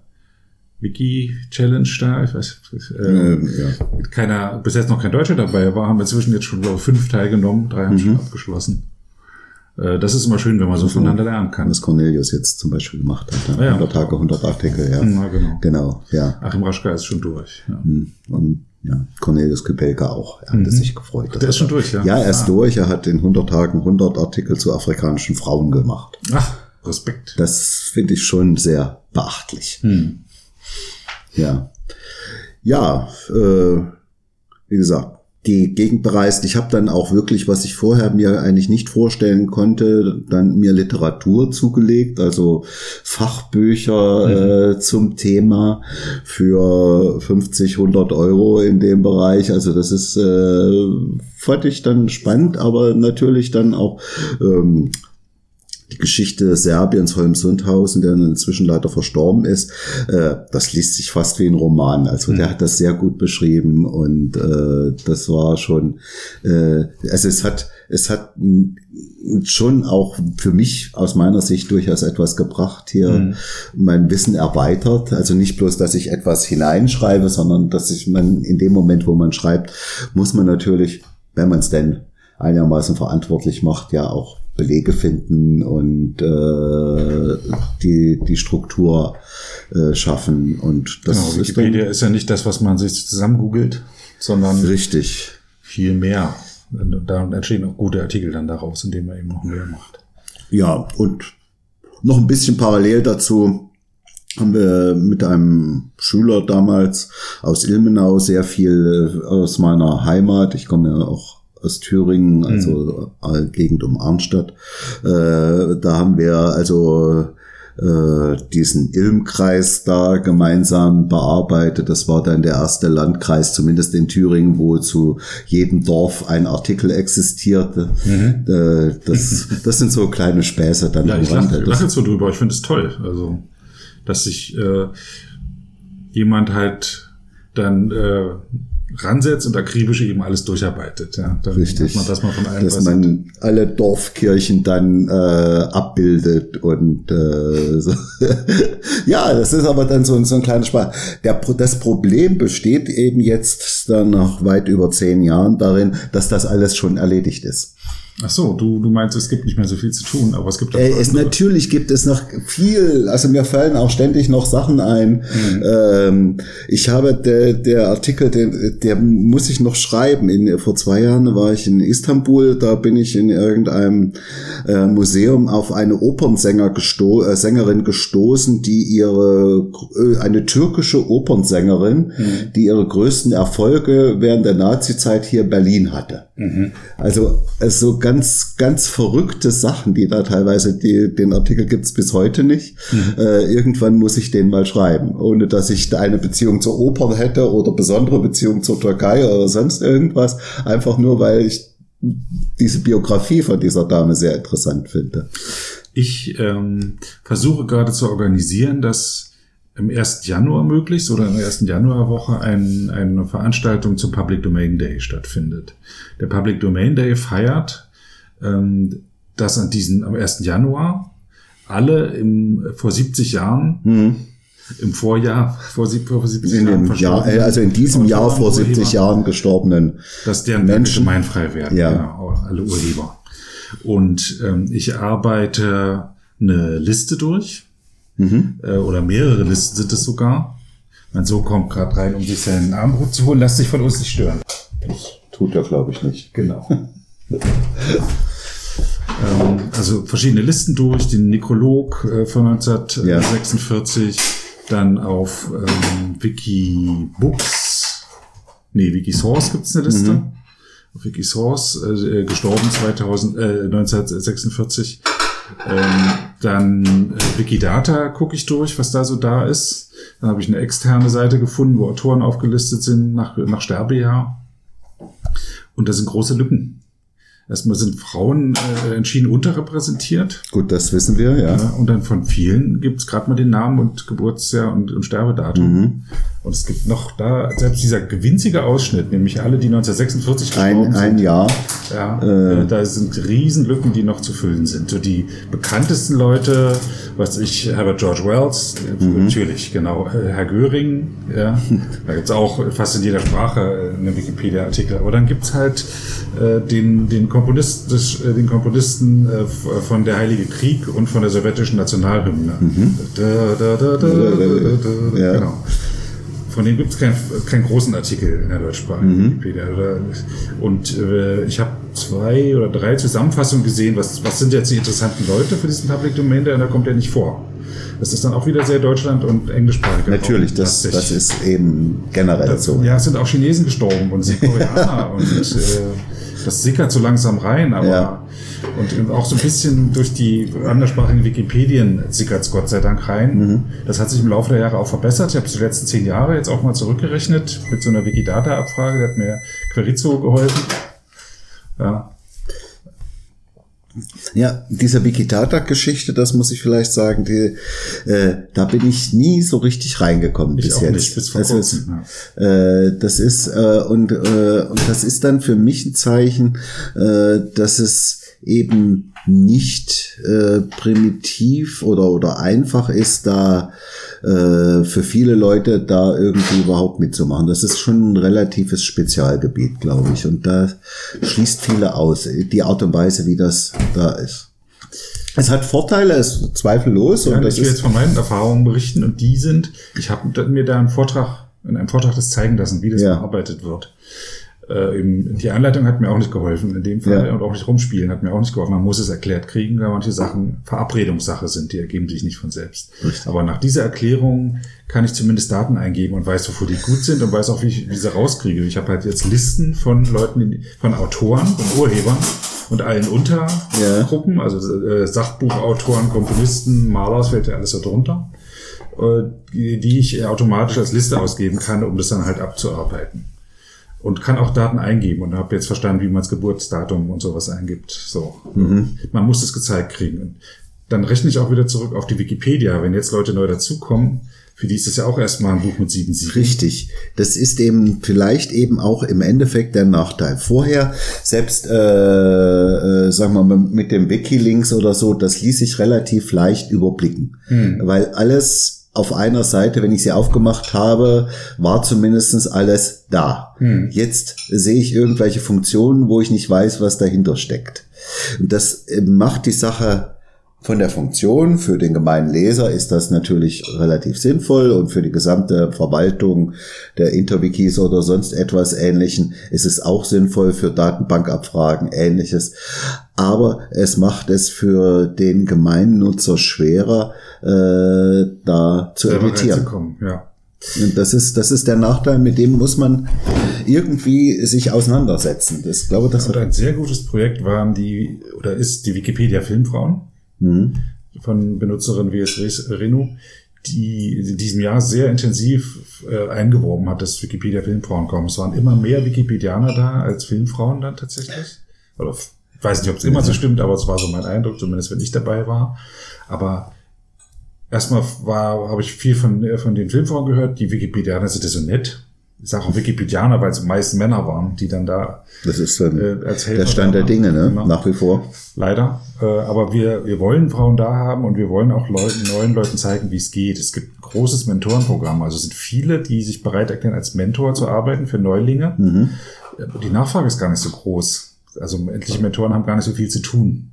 Wiki-Challenge da, ich weiß, äh, ähm, ja. keiner, bis jetzt noch kein Deutscher dabei war, haben wir inzwischen jetzt schon, glaube ich, fünf teilgenommen, drei haben mhm. schon abgeschlossen. Äh, das ist immer schön, wenn man so voneinander lernen kann. Was Cornelius jetzt zum Beispiel gemacht hat. Ja, 100 Tage, 100 Artikel, ja. ja genau. genau, ja. Achim Raschka ist schon durch. Ja. Hm. Und ja, Cornelius Küpelka auch. Er hat mhm. sich gefreut. Der ist schon durch, ja. Ja, er ist ah. durch. Er hat in 100 Tagen 100 Artikel zu afrikanischen Frauen gemacht. Ach, Respekt. Das finde ich schon sehr beachtlich. Hm. Ja. Ja, äh, wie gesagt, die Gegend bereist. Ich habe dann auch wirklich, was ich vorher mir eigentlich nicht vorstellen konnte, dann mir Literatur zugelegt, also Fachbücher mhm. äh, zum Thema für 50, 100 Euro in dem Bereich. Also das ist, äh, fand ich dann spannend, aber natürlich dann auch ähm, die Geschichte Serbiens, Holm-Sundhausen, der inzwischen leider verstorben ist, äh, das liest sich fast wie ein Roman. Also mhm. der hat das sehr gut beschrieben und äh, das war schon, äh, also es hat, es hat schon auch für mich aus meiner Sicht durchaus etwas gebracht, hier mhm. mein Wissen erweitert. Also nicht bloß, dass ich etwas hineinschreibe, sondern dass ich man in dem Moment, wo man schreibt, muss man natürlich, wenn man es denn einigermaßen verantwortlich macht, ja auch Belege finden und äh, die, die Struktur äh, schaffen. Und das genau, Wikipedia ist, ist ja nicht das, was man sich zusammen googelt, sondern richtig viel mehr. Da entstehen auch gute Artikel dann daraus, indem man eben noch mehr macht. Ja, und noch ein bisschen parallel dazu haben wir mit einem Schüler damals aus Ilmenau sehr viel äh, aus meiner Heimat, ich komme ja auch aus Thüringen, also mhm. Gegend um Arnstadt. Äh, da haben wir also äh, diesen Ilmkreis da gemeinsam bearbeitet. Das war dann der erste Landkreis, zumindest in Thüringen, wo zu jedem Dorf ein Artikel existierte. Mhm. Äh, das, das sind so kleine Späße dann. Ja, ich lache lach jetzt so drüber. Ich finde es toll. Also, dass sich äh, jemand halt dann äh, ransetzt und akribisch eben alles durcharbeitet. Ja, dann Richtig. Man, dass man von allem dass man alle Dorfkirchen dann äh, abbildet und äh, so. ja, das ist aber dann so, so ein kleiner Spaß. Der, das Problem besteht eben jetzt dann nach weit über zehn Jahren darin, dass das alles schon erledigt ist. Ach so, du, du meinst, es gibt nicht mehr so viel zu tun, aber es gibt auch äh, es, Natürlich gibt es noch viel, also mir fallen auch ständig noch Sachen ein. Mhm. Ähm, ich habe der, der Artikel, der, der muss ich noch schreiben. In, vor zwei Jahren war ich in Istanbul, da bin ich in irgendeinem äh, Museum auf eine Opernsänger gesto äh, Sängerin gestoßen, die ihre äh, eine türkische Opernsängerin, mhm. die ihre größten Erfolge während der Nazizeit hier in Berlin hatte. Mhm. Also so ganz, ganz verrückte Sachen, die da teilweise, die, den Artikel gibt's bis heute nicht. Mhm. Äh, irgendwann muss ich den mal schreiben, ohne dass ich da eine Beziehung zur Oper hätte oder besondere Beziehung zur Türkei oder sonst irgendwas. Einfach nur, weil ich diese Biografie von dieser Dame sehr interessant finde. Ich ähm, versuche gerade zu organisieren, dass im 1. Januar möglichst oder in der ersten Januarwoche ein, eine Veranstaltung zum Public Domain Day stattfindet. Der Public Domain Day feiert ähm, dass an diesem, am 1. Januar alle im, vor 70 Jahren mhm. im Vorjahr vor, vor 70 in Jahren Jahr, also in diesem Jahr vor 70 Urheber, Jahren gestorbenen dass deren Menschen gemeinfrei werden, ja. Genau, alle Urheber. Und ähm, ich arbeite eine Liste durch mhm. äh, oder mehrere Listen sind es sogar. Mein Sohn kommt gerade rein, um sich seinen Armbrot zu holen. Lass dich von uns nicht stören. Das tut er, glaube ich, nicht. Genau. ähm, also verschiedene Listen durch, den Nekrolog äh, von 1946, ja. dann auf ähm, Wikibooks, nee, Wikisource gibt es eine Liste. Mhm. Auf Wikisource, äh, gestorben 2000, äh, 1946. Ähm, dann äh, Wikidata gucke ich durch, was da so da ist. Dann habe ich eine externe Seite gefunden, wo Autoren aufgelistet sind nach, nach Sterbejahr. Und da sind große Lücken. Erstmal sind Frauen äh, entschieden unterrepräsentiert. Gut, das wissen wir, ja. ja und dann von vielen gibt es gerade mal den Namen und Geburtsjahr und, und Sterbedatum. Mhm. Und es gibt noch da, selbst dieser gewinzige Ausschnitt, nämlich alle, die 1946 gestorben ein, sind. Ein Jahr. Ja, äh. äh. da sind Riesenlücken, die noch zu füllen sind. So die bekanntesten Leute, was ich, Herbert George Wells, mhm. natürlich, genau, äh, Herr Göring, ja. da gibt's auch fast in jeder Sprache äh, eine Wikipedia-Artikel. Aber dann gibt's halt äh, den, den, Komponist, äh, den Komponisten äh, von Der Heilige Krieg und von der sowjetischen Nationalhymne. Mhm. Da, da, da, ja. Genau. Von dem gibt es keinen keinen großen Artikel in der deutschsprachigen mhm. Wikipedia. Und äh, ich habe zwei oder drei Zusammenfassungen gesehen, was, was sind jetzt die interessanten Leute für diesen Public Domain, der da kommt ja nicht vor. Das ist dann auch wieder sehr Deutschland- und englischsprachig. Natürlich, das, das ist eben generell das, so. Ja, es sind auch Chinesen gestorben und Südkoreaner und äh, das sickert so langsam rein, aber ja. und auch so ein bisschen durch die anderssprachigen Wikipedien sickert es Gott sei Dank rein. Mhm. Das hat sich im Laufe der Jahre auch verbessert. Ich habe die letzten zehn Jahre jetzt auch mal zurückgerechnet mit so einer Wikidata-Abfrage, da hat mir Querizzo geholfen. Ja. Ja, diese Wikidata-Geschichte, das muss ich vielleicht sagen, die, äh, da bin ich nie so richtig reingekommen Ich bis auch jetzt. nicht, bis das ist, äh, das ist äh, und äh, und das ist dann für mich ein Zeichen, äh, dass es eben nicht äh, primitiv oder oder einfach ist, da äh, für viele Leute da irgendwie überhaupt mitzumachen. Das ist schon ein relatives Spezialgebiet, glaube ich, und da schließt viele aus. Die Art und Weise, wie das da ist. Es hat Vorteile, es ist zweifellos. Ja, und das ich will jetzt von meinen Erfahrungen berichten und die sind, ich habe mir da einen Vortrag, in einem Vortrag das zeigen lassen, wie das Ja. bearbeitet wird. Äh, eben, die Anleitung hat mir auch nicht geholfen in dem Fall Ja. und auch nicht rumspielen hat mir auch nicht geholfen. Man muss es erklärt kriegen, weil manche Sachen Verabredungssache sind, die ergeben sich nicht von selbst. Aber nach dieser Erklärung kann ich zumindest Daten eingeben und weiß, wofür die gut sind und weiß auch, wie ich wie sie rauskriege. Ich habe halt jetzt Listen von Leuten, von Autoren und Urhebern und allen Untergruppen, also äh, Sachbuchautoren, Komponisten, Maler, das fällt ja alles da drunter, äh, die, die ich automatisch als Liste ausgeben kann, um das dann halt abzuarbeiten. Und kann auch Daten eingeben und habe jetzt verstanden, wie man das Geburtsdatum und sowas eingibt. So. Man muss das gezeigt kriegen. Und dann rechne ich auch wieder zurück auf die Wikipedia. Wenn jetzt Leute neu dazukommen, für die ist das ja auch erstmal ein Buch mit sieben Siegen. Richtig. Das ist eben vielleicht eben auch im Endeffekt der Nachteil. Vorher, selbst, äh, äh, sagen wir mal, mit dem Wikilinks oder so, das ließ sich relativ leicht überblicken. Weil alles auf einer Seite, wenn ich sie aufgemacht habe, war zumindestens alles da. Jetzt sehe ich irgendwelche Funktionen, wo ich nicht weiß, was dahinter steckt. Und das äh, macht die Sache von der Funktion für den gemeinen Leser ist das natürlich relativ sinnvoll und für die gesamte Verwaltung der Interwikis oder sonst etwas Ähnlichen ist es auch sinnvoll für Datenbankabfragen Ähnliches. Aber es macht es für den gemeinen Nutzer schwerer, äh, da zu editieren. Ja. Und das ist, das ist der Nachteil, mit dem muss man irgendwie sich auseinandersetzen. Das ich glaube, das Und ein sehr gutes Projekt waren die, oder ist die Wikipedia Filmfrauen Mhm. von Benutzerin WS Reno, die in diesem Jahr sehr intensiv äh, eingeworben hat, dass Wikipedia Filmfrauen kommen. Es waren immer mehr Wikipedianer da als Filmfrauen dann tatsächlich. Oder ich weiß nicht, ob es immer so stimmt, aber es war so mein Eindruck, zumindest wenn ich dabei war. Aber erstmal war, habe ich viel von, äh, von den Filmfrauen gehört. Die Wikipedianer sind ja so nett. Ich sage auch Wikipedianer, weil es meist Männer waren, die dann da das ist dann äh, als Helfer der Stand der. Dinge, ne? Genau. Nach wie vor. Leider. Äh, aber wir, wir wollen Frauen da haben und wir wollen auch Leuten, neuen Leuten zeigen, wie es geht. Es gibt ein großes Mentorenprogramm. Also es sind viele, die sich bereit erklären, als Mentor zu arbeiten für Neulinge. Mhm. Die Nachfrage ist gar nicht so groß. Also endliche Mentoren haben gar nicht so viel zu tun.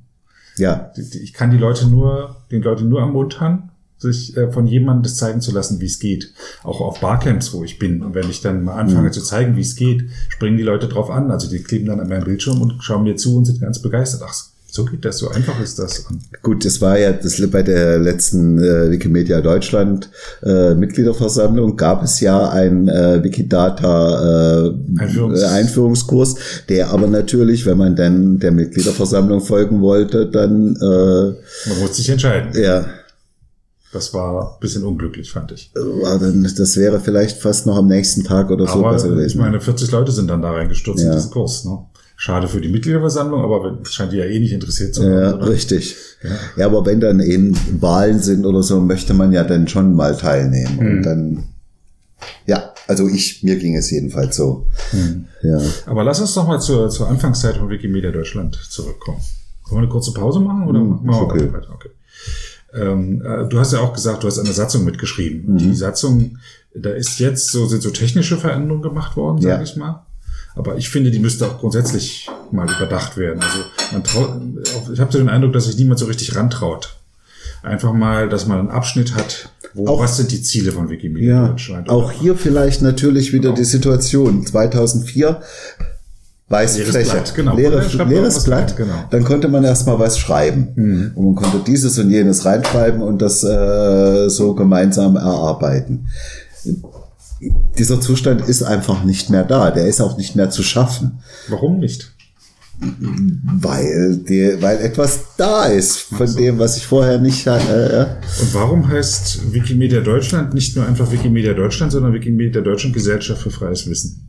Ja, Ich kann die Leute nur, den Leuten nur ermuntern, sich äh, von jemandem das zeigen zu lassen, wie es geht. Auch auf Barcamps, wo ich bin. Und wenn ich dann mal anfange Mhm. zu zeigen, wie es geht, springen die Leute drauf an. Also die kleben dann an meinem Bildschirm und schauen mir zu und sind ganz begeistert. Ach, so geht das, so einfach ist das. Gut, das war ja das bei der letzten äh, Wikimedia Deutschland äh, Mitgliederversammlung gab es ja einen äh, Wikidata äh, Einführungs- Einführungskurs, der aber natürlich, wenn man dann der Mitgliederversammlung folgen wollte, dann äh, man muss sich entscheiden. ja, Das war ein bisschen unglücklich, fand ich. dann, das wäre vielleicht fast noch am nächsten Tag oder so Aber besser ich gewesen. meine, 40 Leute sind dann da reingestürzt Ja. in diesen Kurs. Ne? Schade für die Mitgliederversammlung, aber scheint die ja eh nicht interessiert zu Ja, sein. oder? richtig. Ja. Ja, aber wenn dann eben Wahlen sind oder so, möchte man ja dann schon mal teilnehmen. Mhm. Und dann, ja, also ich, mir ging es jedenfalls so. Mhm. Ja. Aber lass uns doch mal zur, zur Anfangszeit von Wikimedia Deutschland zurückkommen. Wollen wir eine kurze Pause machen oder Hm, machen wir okay. weiter? Okay. Ähm, äh, du hast ja auch gesagt, du hast eine Satzung mitgeschrieben. Mhm. Die Satzung, da ist jetzt so, sind so technische Veränderungen gemacht worden, sage Ja. ich mal. Aber ich finde, die müsste auch grundsätzlich mal überdacht werden. Also man traut, ich habe so den Eindruck, dass sich niemand so richtig rantraut. Einfach mal, dass man einen Abschnitt hat, wo Auch- was sind die Ziele von Wikimedia Ja, Deutschland? auch hier vielleicht natürlich wieder die Situation. 2004 weiße Leeres Fläche, Blatt, genau. Leere, leeres Blatt. genau. Mhm. Dann konnte man erstmal was schreiben und man konnte dieses und jenes reinschreiben und das äh, so gemeinsam erarbeiten. Dieser Zustand ist einfach nicht mehr da. Der ist auch nicht mehr zu schaffen. Warum nicht? Weil, die, weil etwas da ist von dem, was ich vorher nicht hatte. Äh, Und warum heißt Wikimedia Deutschland nicht nur einfach Wikimedia Deutschland, sondern Wikimedia Deutschland Gesellschaft für freies Wissen?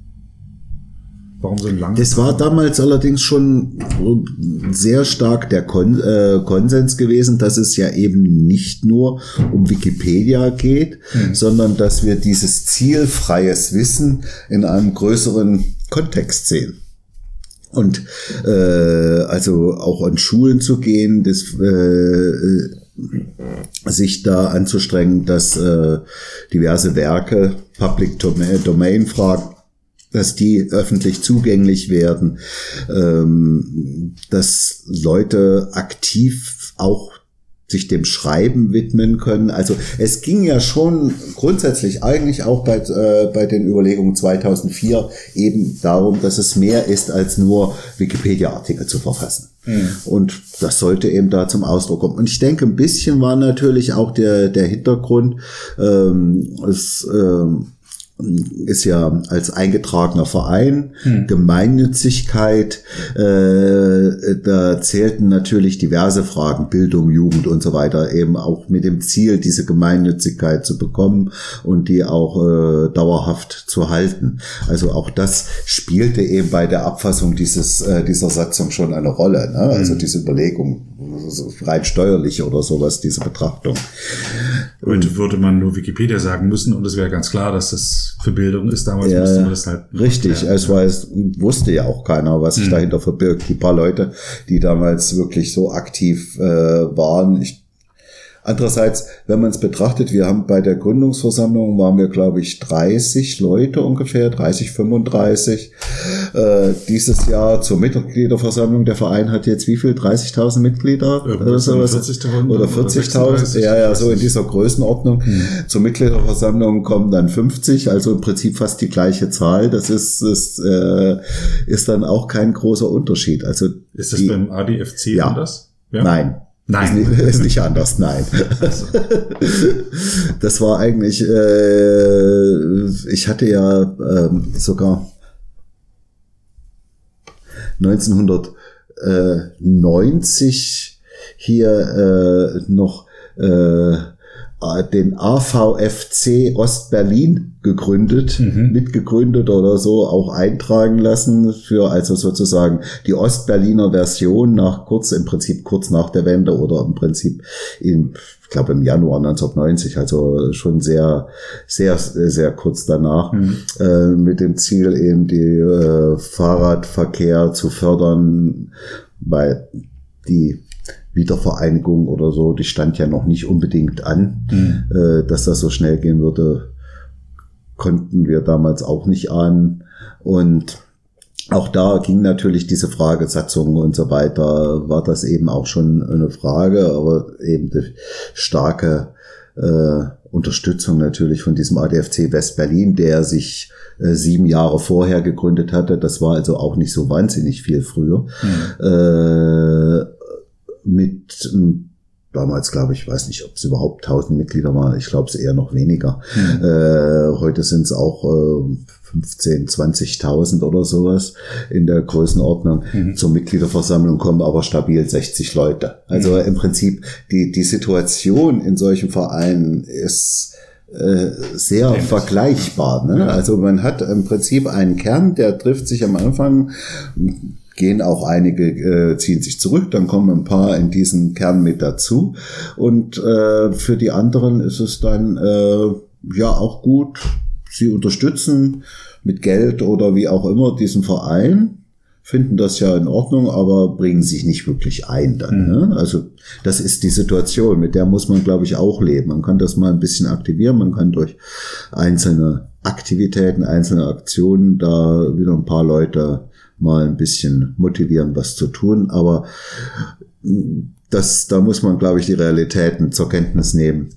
Warum so lang? Es war damals allerdings schon sehr stark der Kon äh, Konsens gewesen, dass es ja eben nicht nur um Wikipedia geht, hm. sondern dass wir dieses zielfreies Wissen in einem größeren Kontext sehen. Und äh, also auch an Schulen zu gehen, das, äh, sich da anzustrengen, dass äh, diverse Werke, Public Domain Fragen, dass die öffentlich zugänglich werden, ähm, dass Leute aktiv auch sich dem Schreiben widmen können. Also es ging ja schon grundsätzlich eigentlich auch bei, äh, bei den Überlegungen 2004 eben darum, dass es mehr ist als nur Wikipedia-Artikel zu verfassen. Mhm. Und das sollte eben da zum Ausdruck kommen. Und ich denke, ein bisschen war natürlich auch der, der Hintergrund, ähm, es, ähm, ist ja als eingetragener Verein, hm. Gemeinnützigkeit, äh, da zählten natürlich diverse Fragen, Bildung, Jugend und so weiter, eben auch mit dem Ziel, diese Gemeinnützigkeit zu bekommen und die auch äh, dauerhaft zu halten. Also auch das spielte eben bei der Abfassung dieses, äh, dieser Satzung schon eine Rolle. Ne? Also hm. diese Überlegung, rein steuerlich oder sowas, diese Betrachtung. Heute würde man nur Wikipedia sagen müssen und es wäre ganz klar, dass das für Bildung ist. Damals ja, musste man das halt. Richtig, es war, es wusste ja auch keiner, was sich hm. dahinter verbirgt. Die paar Leute, die damals wirklich so aktiv äh, waren, ich Andererseits, wenn man es betrachtet, wir haben bei der Gründungsversammlung waren wir, glaube ich, 30 Leute ungefähr, 30, 35. Äh, dieses Jahr zur Mitgliederversammlung. Der Verein hat jetzt wie viel? 30.000 Mitglieder oder sowas? 40.000 oder 40.000? Ja, ja, so in dieser Größenordnung. Hm. Zur Mitgliederversammlung kommen dann 50, also im Prinzip fast die gleiche Zahl. Das ist, ist, äh, ist dann auch kein großer Unterschied. Also ist das die, beim ADFC ja, anders? Ja? Nein. Nein. Ist nicht, ist nicht anders, nein. Das war eigentlich, äh, ich hatte ja äh, sogar 1990 hier äh, noch äh, den AVFC Ostberlin gegründet, mhm. mitgegründet oder so auch eintragen lassen für also sozusagen die Ostberliner Version nach kurz im Prinzip kurz nach der Wende oder im Prinzip im ich glaube im Januar 1990, also schon sehr sehr sehr kurz danach mhm. äh, mit dem Ziel eben die äh, Fahrradverkehr zu fördern, weil die Wiedervereinigung oder so, die stand ja noch nicht unbedingt an, mhm. äh, dass das so schnell gehen würde, konnten wir damals auch nicht ahnen. Und auch da ging natürlich diese Frage Satzung und so weiter, war das eben auch schon eine Frage, aber eben die starke äh, Unterstützung natürlich von diesem ADFC West-Berlin, der sich äh, sieben Jahre vorher gegründet hatte. Das war also auch nicht so wahnsinnig viel früher. Mhm. Äh, mit ähm, damals glaube ich, weiß nicht, ob es überhaupt 1000 Mitglieder waren. Ich glaube es eher noch weniger. Mhm. Äh, heute sind es auch äh, 15, 20.000 oder sowas in der Größenordnung. Mhm. Zur Mitgliederversammlung kommen aber stabil 60 Leute. Also mhm. im Prinzip die, die Situation in solchen Vereinen ist äh, sehr Ähnlich. vergleichbar. Ne? Ja. Also man hat im Prinzip einen Kern, der trifft sich am Anfang gehen auch einige, äh, ziehen sich zurück, dann kommen ein paar in diesen Kern mit dazu. Und äh, für die anderen ist es dann äh, ja auch gut, sie unterstützen mit Geld oder wie auch immer diesen Verein finden das ja in Ordnung, aber bringen sich nicht wirklich ein dann. Mhm. Ne? Also das ist die Situation, mit der muss man, glaube ich, auch leben. Man kann das mal ein bisschen aktivieren, man kann durch einzelne Aktivitäten, einzelne Aktionen da wieder ein paar Leute mal ein bisschen motivieren, was zu tun. Aber das, da muss man, glaube ich, die Realitäten zur Kenntnis nehmen.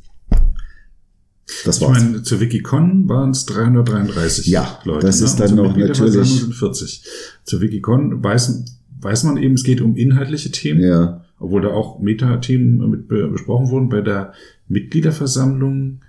Das war's. Ich meine, zu Wikicon waren es 333 ja, Leute. Das ist ne? dann noch natürlich. Sind 40. Zu Wikicon weiß, weiß man eben, es geht um inhaltliche Themen. Ja. Obwohl da auch Meta-Themen mit besprochen wurden. Bei der Mitgliederversammlung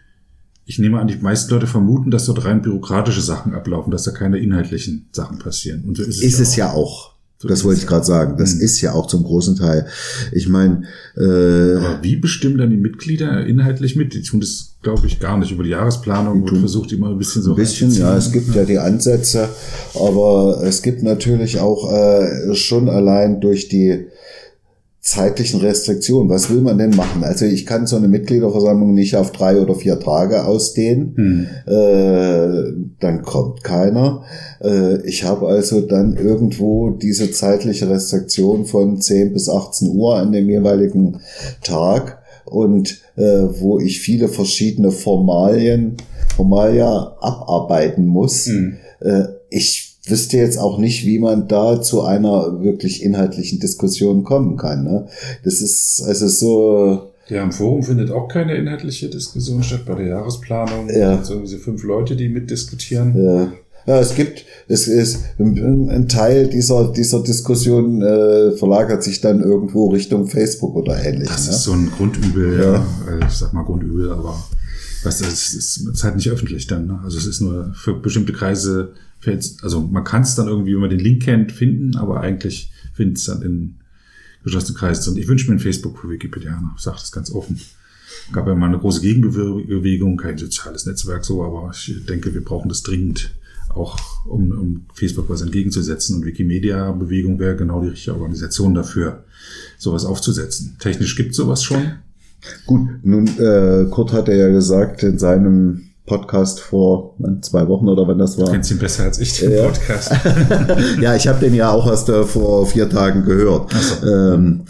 ich nehme an, die meisten Leute vermuten, dass dort rein bürokratische Sachen ablaufen, dass da keine inhaltlichen Sachen passieren. Und so ist es, ist ja, es auch. ja auch. So das wollte ich gerade sagen. Das mhm. ist ja auch zum großen Teil. Ich meine, äh, aber wie bestimmen dann die Mitglieder inhaltlich mit? Die tun das, glaube ich, gar nicht über die Jahresplanung und versucht immer ein bisschen so. Ein bisschen, ja. Es gibt ja die Ansätze, aber es gibt natürlich auch äh, schon allein durch die zeitlichen Restriktionen. Was will man denn machen? Also ich kann so eine Mitgliederversammlung nicht auf drei oder vier Tage ausdehnen. Hm. Äh, dann kommt keiner. Äh, ich habe also dann irgendwo diese zeitliche Restriktion von 10 bis 18 Uhr an dem jeweiligen Tag und äh, wo ich viele verschiedene Formalien, Formalia abarbeiten muss. Hm. Äh, ich wüsste jetzt auch nicht, wie man da zu einer wirklich inhaltlichen Diskussion kommen kann. Ne? Das ist also so. Ja, im Forum findet auch keine inhaltliche Diskussion statt bei der Jahresplanung. Ja. So diese fünf Leute, die mitdiskutieren. Ja. Ja, es gibt, es ist ein Teil dieser dieser Diskussion äh, verlagert sich dann irgendwo Richtung Facebook oder ähnlich. Das ne? ist so ein Grundübel, ja. ja. Also ich sag mal Grundübel, aber was das ist, ist halt nicht öffentlich dann. Ne? Also es ist nur für bestimmte Kreise also man kann es dann irgendwie, wenn man den Link kennt, finden, aber eigentlich findet es dann in geschlossenen Kreisen. Und ich wünsche mir ein Facebook für Wikipedianer. Ich sage das ganz offen. Gab ja mal eine große Gegenbewegung, kein soziales Netzwerk so, aber ich denke, wir brauchen das dringend auch, um, um Facebook was entgegenzusetzen. Und Wikimedia-Bewegung wäre genau die richtige Organisation dafür, sowas aufzusetzen. Technisch gibt sowas schon. Gut, nun, äh, Kurt hat ja gesagt in seinem Podcast vor zwei Wochen oder wann das war. Du kennst ihn besser als ich, den ja. Podcast. ja, ich habe den ja auch erst äh, vor vier Tagen gehört. So. Ähm,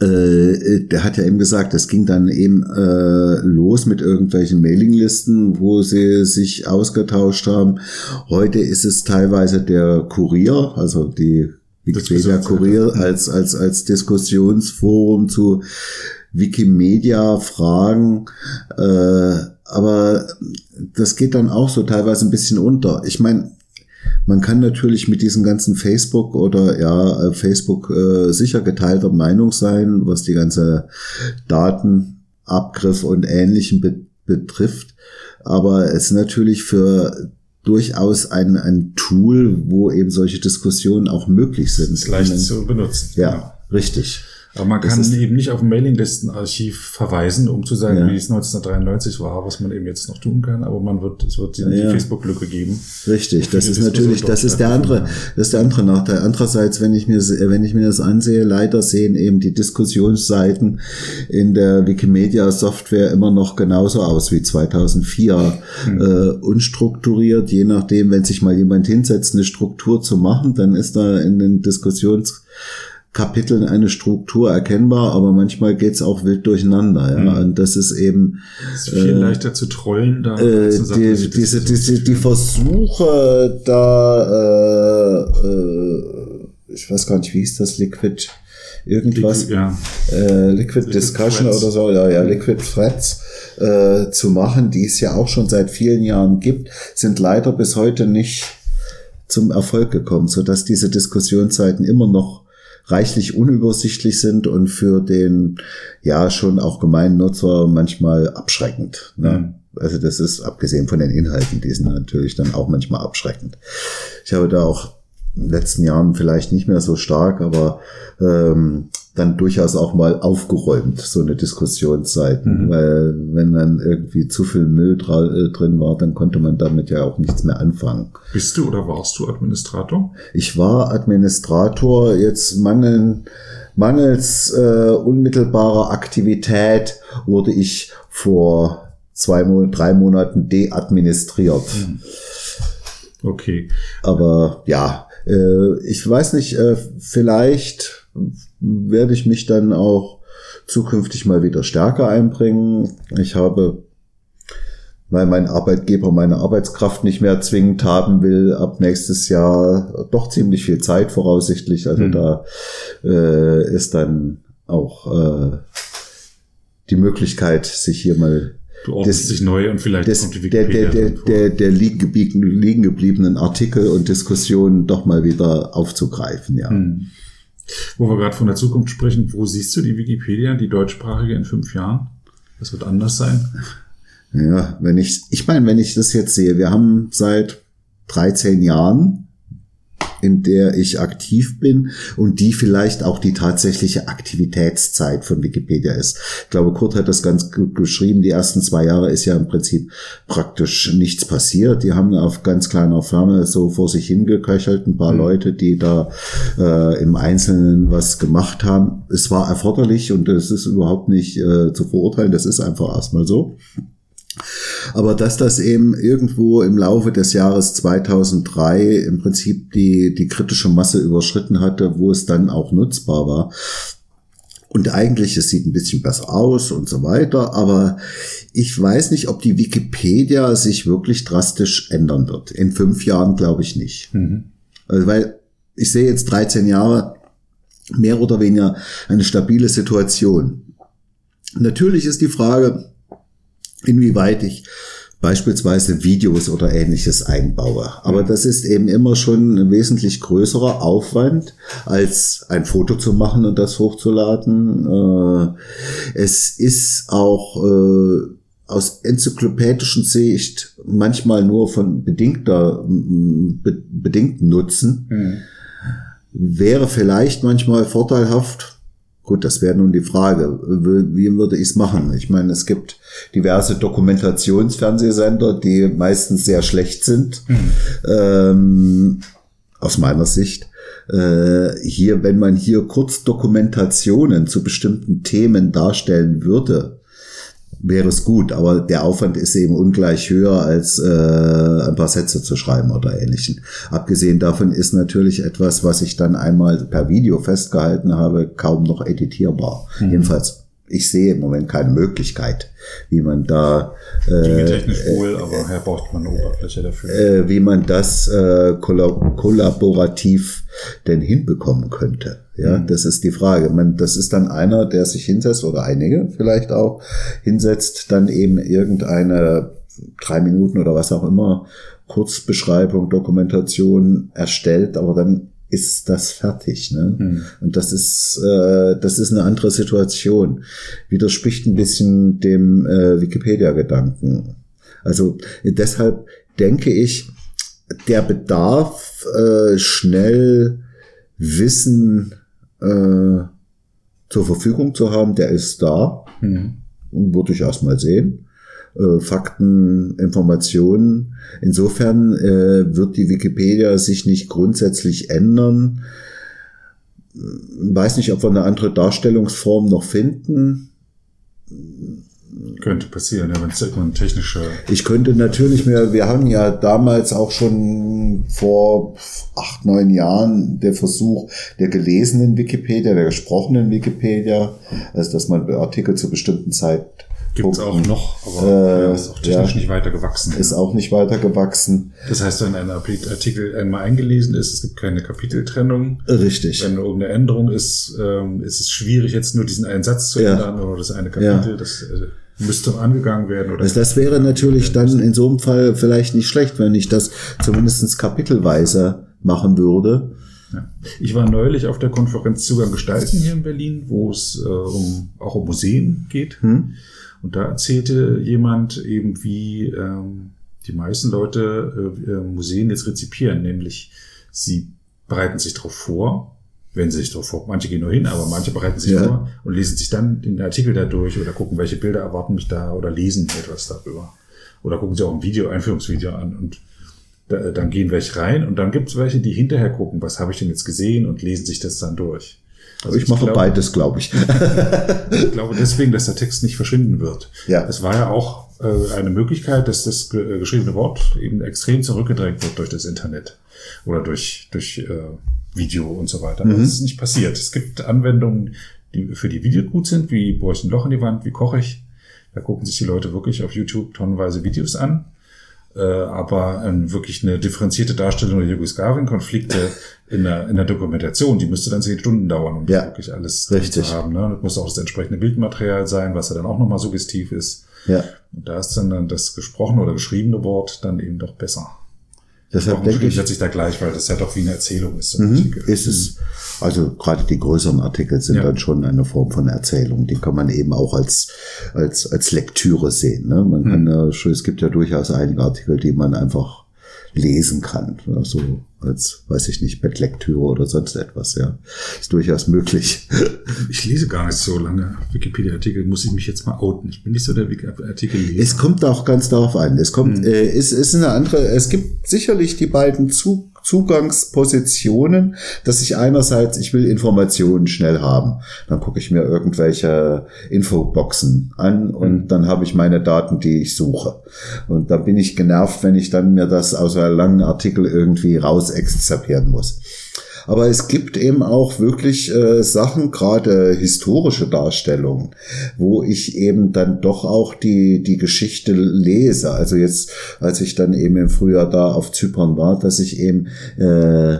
äh, der hat ja eben gesagt, es ging dann eben äh, los mit irgendwelchen Mailinglisten, wo sie sich ausgetauscht haben. Heute ist es teilweise der Kurier, also die Wikipedia Kurier als, als, als Diskussionsforum zu Wikimedia-Fragen. Äh, aber das geht dann auch so teilweise ein bisschen unter. Ich meine, man kann natürlich mit diesem ganzen Facebook oder ja, äh, Facebook äh, sicher geteilter Meinung sein, was die ganze Datenabgriff und ähnlichen be betrifft. Aber es ist natürlich für durchaus ein, ein Tool, wo eben solche Diskussionen auch möglich sind. Ist leicht zu benutzen. Ja, genau. richtig. Aber man kann eben nicht auf ein Mailinglistenarchiv verweisen, um zu sagen, ja. wie es 1993 war, was man eben jetzt noch tun kann. Aber man wird, es wird die, ja. Facebook-Lücke geben. Richtig, das ist natürlich, das ist der andere, das ist der andere Nachteil. Andererseits, wenn ich mir, wenn ich mir das ansehe, leider sehen eben die Diskussionsseiten in der Wikimedia-Software immer noch genauso aus wie 2004. Hm. Äh, unstrukturiert, je nachdem, wenn sich mal jemand hinsetzt, eine Struktur zu machen, dann ist da in den Diskussions Kapiteln eine Struktur erkennbar, aber manchmal geht's auch wild durcheinander. Ja? Mhm. Und das ist eben das ist viel äh, leichter zu trollen da. Äh, die, diese, diese, die Versuche da, äh, äh, ich weiß gar nicht, wie ist das, Liquid irgendwas, Liquid, ja. äh, Liquid, Liquid Discussion Threads. oder so, ja, ja, Liquid Threads äh, zu machen, die es ja auch schon seit vielen Jahren gibt, sind leider bis heute nicht zum Erfolg gekommen, so dass diese Diskussionsseiten immer noch reichlich unübersichtlich sind und für den ja schon auch gemeinen Nutzer manchmal abschreckend. Ne? Mhm. Also das ist abgesehen von den Inhalten, die sind natürlich dann auch manchmal abschreckend. Ich habe da auch in den letzten Jahren vielleicht nicht mehr so stark, aber ähm, dann durchaus auch mal aufgeräumt, so eine Diskussionszeit. Mhm. Weil wenn dann irgendwie zu viel Müll äh, drin war, dann konnte man damit ja auch nichts mehr anfangen. Bist du oder warst du Administrator? Ich war Administrator, jetzt mangeln, mangels äh, unmittelbarer Aktivität wurde ich vor zwei, drei Monaten deadministriert. Mhm. Okay. Aber ja, äh, ich weiß nicht, äh, vielleicht werde ich mich dann auch zukünftig mal wieder stärker einbringen. Ich habe, weil mein Arbeitgeber meine Arbeitskraft nicht mehr zwingend haben will, ab nächstes Jahr doch ziemlich viel Zeit voraussichtlich. Also mhm. da äh, ist dann auch äh, die Möglichkeit, sich hier mal Du sich neu und vielleicht das, kommt die Wikipedia der, der, der, der, der liegen gebliebenen Artikel und Diskussionen doch mal wieder aufzugreifen, ja. Hm. Wo wir gerade von der Zukunft sprechen, wo siehst du die Wikipedia, die deutschsprachige in fünf Jahren? Das wird anders sein. Ja, wenn ich, ich meine, wenn ich das jetzt sehe, wir haben seit 13 Jahren in der ich aktiv bin und die vielleicht auch die tatsächliche Aktivitätszeit von Wikipedia ist. Ich glaube, Kurt hat das ganz gut geschrieben. Die ersten zwei Jahre ist ja im Prinzip praktisch nichts passiert. Die haben auf ganz kleiner Flamme so vor sich hingeköchelt, ein paar mhm. Leute, die da äh, im Einzelnen was gemacht haben. Es war erforderlich und es ist überhaupt nicht äh, zu verurteilen. Das ist einfach erstmal so. Aber dass das eben irgendwo im Laufe des Jahres 2003 im Prinzip die, die kritische Masse überschritten hatte, wo es dann auch nutzbar war. Und eigentlich, es sieht ein bisschen besser aus und so weiter, aber ich weiß nicht, ob die Wikipedia sich wirklich drastisch ändern wird. In fünf Jahren glaube ich nicht. Mhm. Also, weil ich sehe jetzt 13 Jahre mehr oder weniger eine stabile Situation. Natürlich ist die Frage, inwieweit ich beispielsweise Videos oder ähnliches einbaue. Aber mhm. das ist eben immer schon ein wesentlich größerer Aufwand, als ein Foto zu machen und das hochzuladen. Äh, es ist auch äh, aus enzyklopädischen Sicht manchmal nur von bedingter, bedingten Nutzen. Mhm. Wäre vielleicht manchmal vorteilhaft, Gut, das wäre nun die Frage. Wie würde ich es machen? Ich meine, es gibt diverse Dokumentationsfernsehsender, die meistens sehr schlecht sind, mhm. ähm, aus meiner Sicht. Äh, hier, wenn man hier kurz Dokumentationen zu bestimmten Themen darstellen würde, wäre es gut, aber der Aufwand ist eben ungleich höher, als äh, ein paar Sätze zu schreiben oder ähnlichen. Abgesehen davon ist natürlich etwas, was ich dann einmal per Video festgehalten habe, kaum noch editierbar. Mhm. Jedenfalls ich sehe im Moment keine Möglichkeit, wie man da äh, technisch wohl, aber äh, braucht man eine Oberfläche dafür. Äh, wie man das äh, kollaborativ denn hinbekommen könnte. Ja, mhm. das ist die Frage. Man, das ist dann einer, der sich hinsetzt oder einige vielleicht auch hinsetzt, dann eben irgendeine drei Minuten oder was auch immer Kurzbeschreibung, Dokumentation erstellt, aber dann ist das fertig. Ne? Hm. Und das ist, äh, das ist eine andere Situation. Widerspricht ein bisschen dem äh, Wikipedia-Gedanken. Also deshalb denke ich, der Bedarf, äh, schnell Wissen äh, zur Verfügung zu haben, der ist da. Hm. Würde ich erstmal sehen äh, Fakten, Informationen. Insofern äh, wird die Wikipedia sich nicht grundsätzlich ändern. Weiß nicht, ob wir eine andere Darstellungsform noch finden. Könnte passieren, ja, wenn es irgendwann technische. Ich könnte natürlich mehr, wir haben ja damals auch schon vor acht, neun Jahren der Versuch der gelesenen Wikipedia, der gesprochenen Wikipedia, also dass man Artikel zu bestimmten Zeit Gibt es auch noch, aber äh, ist auch technisch ja, nicht weiter gewachsen. Ist ja. auch nicht weiter gewachsen. Das heißt, wenn ein Artikel einmal eingelesen ist, es gibt keine Kapiteltrennung. Richtig. Wenn irgendeine Änderung ist, ähm, ist es schwierig, jetzt nur diesen einen Satz zu ändern oder das eine Kapitel. Das äh, müsste angegangen werden. Oder also das wäre natürlich dann in so einem Fall vielleicht nicht schlecht, wenn ich das zumindest kapitelweise machen würde. Ja. Ich war neulich auf der Konferenz Zugang gestalten hier in Berlin, wo es äh, um, auch um Museen geht. Hm. Und da erzählte jemand eben, wie ähm, die meisten Leute äh, äh, Museen jetzt rezipieren, nämlich sie bereiten sich darauf vor, wenn sie sich darauf vor, manche gehen nur hin, aber manche bereiten sich ja. vor und lesen sich dann den Artikel da durch oder gucken, welche Bilder erwarten mich da oder lesen etwas darüber. Oder gucken sie auch ein Video, Einführungsvideo an und da, dann gehen welche rein und dann gibt es welche, die hinterher gucken, was habe ich denn jetzt gesehen und lesen sich das dann durch. Also ich, ich mache glaube, beides, glaube ich. ich glaube deswegen, dass der Text nicht verschwinden wird. Ja. Es war ja auch äh, eine Möglichkeit, dass das äh, geschriebene Wort eben extrem zurückgedrängt wird durch das Internet oder durch, durch äh, Video und so weiter. Mhm. Das ist nicht passiert. Es gibt Anwendungen, die für die Video gut sind, wie bohre ich ein Loch in die Wand, wie koche ich. Da gucken sich die Leute wirklich auf YouTube tonnenweise Videos an äh, aber ähm, wirklich eine differenzierte Darstellung der Jugoslawien-Konflikte in der, in der Dokumentation, die müsste dann zehn Stunden dauern, um ja, wirklich alles richtig. zu haben. Ne? Das muss auch das entsprechende Bildmaterial sein, was ja dann auch nochmal suggestiv ist. Ja. Und da ist dann, dann das gesprochene oder geschriebene Wort dann eben doch besser. Deshalb denke ich, setze ich da gleich, weil das ja doch wie eine Erzählung ist. So mhm, ist es. Also gerade die größeren Artikel sind ja. dann schon eine Form von Erzählung. Die kann man eben auch als als als Lektüre sehen. Ne? Man mhm. kann ja, es gibt ja durchaus einige Artikel, die man einfach lesen kann. Also als, weiß ich nicht, Bettlektüre oder sonst etwas, ja. Ist durchaus möglich. Ich lese gar nicht so lange Wikipedia-Artikel, muss ich mich jetzt mal outen. Ich bin nicht so der Artikel-Leser. Es kommt auch ganz darauf an. Es kommt, mhm. äh, es ist eine andere, es gibt sicherlich die beiden zu Zugangspositionen, dass ich einerseits, ich will Informationen schnell haben. Dann gucke ich mir irgendwelche Infoboxen an und mhm. dann habe ich meine Daten, die ich suche. Und da bin ich genervt, wenn ich dann mir das aus einem langen Artikel irgendwie raus exzerpieren muss. Aber es gibt eben auch wirklich äh, Sachen, gerade historische Darstellungen, wo ich eben dann doch auch die, die Geschichte lese. Also jetzt, als ich dann eben im Frühjahr da auf Zypern war, dass ich eben äh,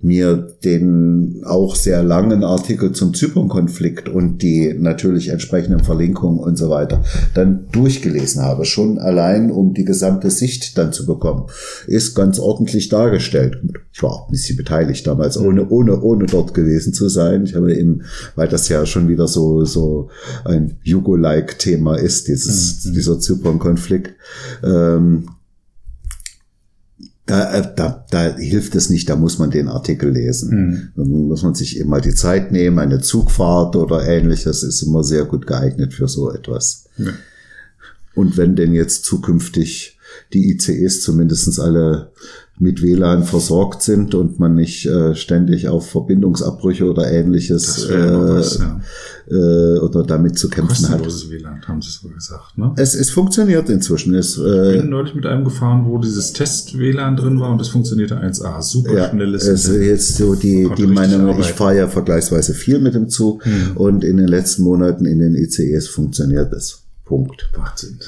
mir den auch sehr langen Artikel zum Zypern-Konflikt und die natürlich entsprechenden Verlinkungen und so weiter dann durchgelesen habe, schon allein um die gesamte Sicht dann zu bekommen, ist ganz ordentlich dargestellt. Ich war auch ein bisschen beteiligt damals, ohne, ohne, ohne dort gewesen zu sein. Ich habe eben, weil das ja schon wieder so, so ein Jugo-like-Thema ist, dieses, mhm. dieser Zypern-Konflikt, ähm, da, äh, da, da hilft es nicht, da muss man den Artikel lesen. Mhm. Dann muss man sich eben mal die Zeit nehmen, eine Zugfahrt oder ähnliches ist immer sehr gut geeignet für so etwas. Ja. Und wenn denn jetzt zukünftig die ICEs zumindestens alle mit WLAN versorgt sind und man nicht äh, ständig auf Verbindungsabbrüche oder ähnliches äh, was, ja. äh, oder damit zu kämpfen Kostenloses hat. WLAN, haben sie so gesagt. Ne? Es, es funktioniert inzwischen. Es, äh, ich bin neulich mit einem gefahren, wo dieses Test-WLAN drin war und es funktionierte 1A. Super ja, schnelles. Es ist jetzt so die, die Meinung, ich fahre ja vergleichsweise viel mit dem Zug hm. und in den letzten Monaten in den ICEs funktioniert es. Punkt. Wahnsinn.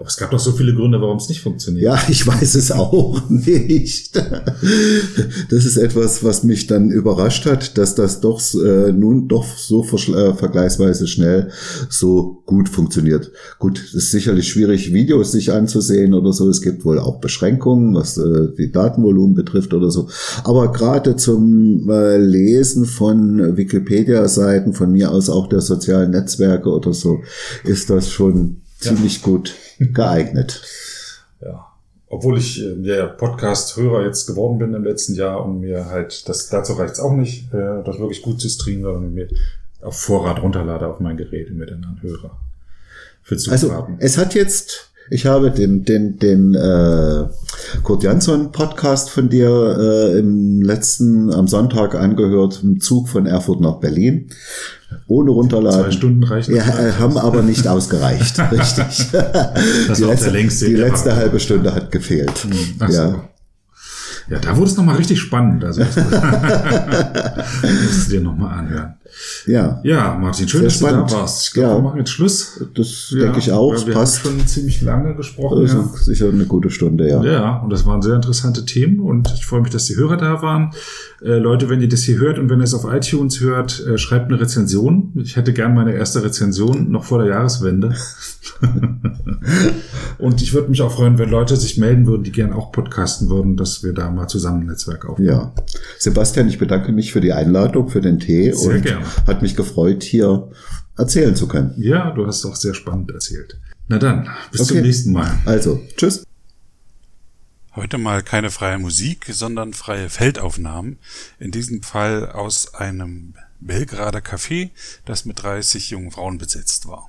Aber es gab doch so viele Gründe, warum es nicht funktioniert. Ja, ich weiß es auch nicht. Das ist etwas, was mich dann überrascht hat, dass das doch äh, nun doch so äh, vergleichsweise schnell so gut funktioniert. Gut, es ist sicherlich schwierig, Videos sich anzusehen oder so. Es gibt wohl auch Beschränkungen, was äh, die Datenvolumen betrifft oder so. Aber gerade zum äh, Lesen von Wikipedia-Seiten, von mir aus auch der sozialen Netzwerke oder so, ist das schon ziemlich ja. gut geeignet. Ja. Obwohl ich äh, ja Podcast-Hörer jetzt geworden bin im letzten Jahr und mir halt, das, dazu reicht es auch nicht, äh, das wirklich gut zu streamen, sondern mir auf Vorrat runterlade auf mein Gerät und mir dann anhöre. Für also, es hat jetzt, ich habe den, den, den äh, Kurt Jansson Podcast von dir äh, im letzten, am Sonntag angehört, im Zug von Erfurt nach Berlin ohne runterladen. Zwei Stunden reichen. Ja, äh, haben aber nicht ausgereicht. Richtig. Das die letzte, längste, die letzte halbe Stunde hat gefehlt. Hm, ach ja. So. Ja, da wurde es nochmal richtig spannend. Also musst du dir nochmal anhören. Ja. Ja, Martin, schön, dass spannend. du da warst. Ich glaube, ja. wir machen jetzt Schluss. Das ja, denke ich auch. Wir passt. haben schon ziemlich lange gesprochen. Ist ja. sicher eine gute Stunde, ja. Ja, und das waren sehr interessante Themen und ich freue mich, dass die Hörer da waren. Äh, Leute, wenn ihr das hier hört und wenn ihr es auf iTunes hört, äh, schreibt eine Rezension. Ich hätte gern meine erste Rezension noch vor der Jahreswende. und ich würde mich auch freuen, wenn Leute sich melden würden, die gern auch podcasten würden, dass wir da mal zusammen ein Netzwerk aufbauen. Ja. Sebastian, ich bedanke mich für die Einladung, für den Tee. Sehr und gerne. Hat mich gefreut, hier erzählen zu können. Ja, du hast doch sehr spannend erzählt. Na dann, bis okay. zum nächsten Mal. Also, tschüss. Heute mal keine freie Musik, sondern freie Feldaufnahmen. In diesem Fall aus einem Belgrader Café, das mit 30 jungen Frauen besetzt war.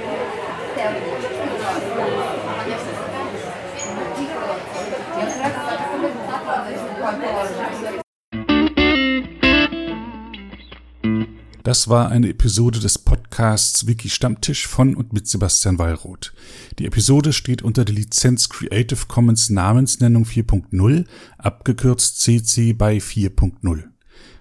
Das war eine Episode des Podcasts Wiki Stammtisch von und mit Sebastian Wallroth. Die Episode steht unter der Lizenz Creative Commons Namensnennung 4.0, abgekürzt CC bei 4.0.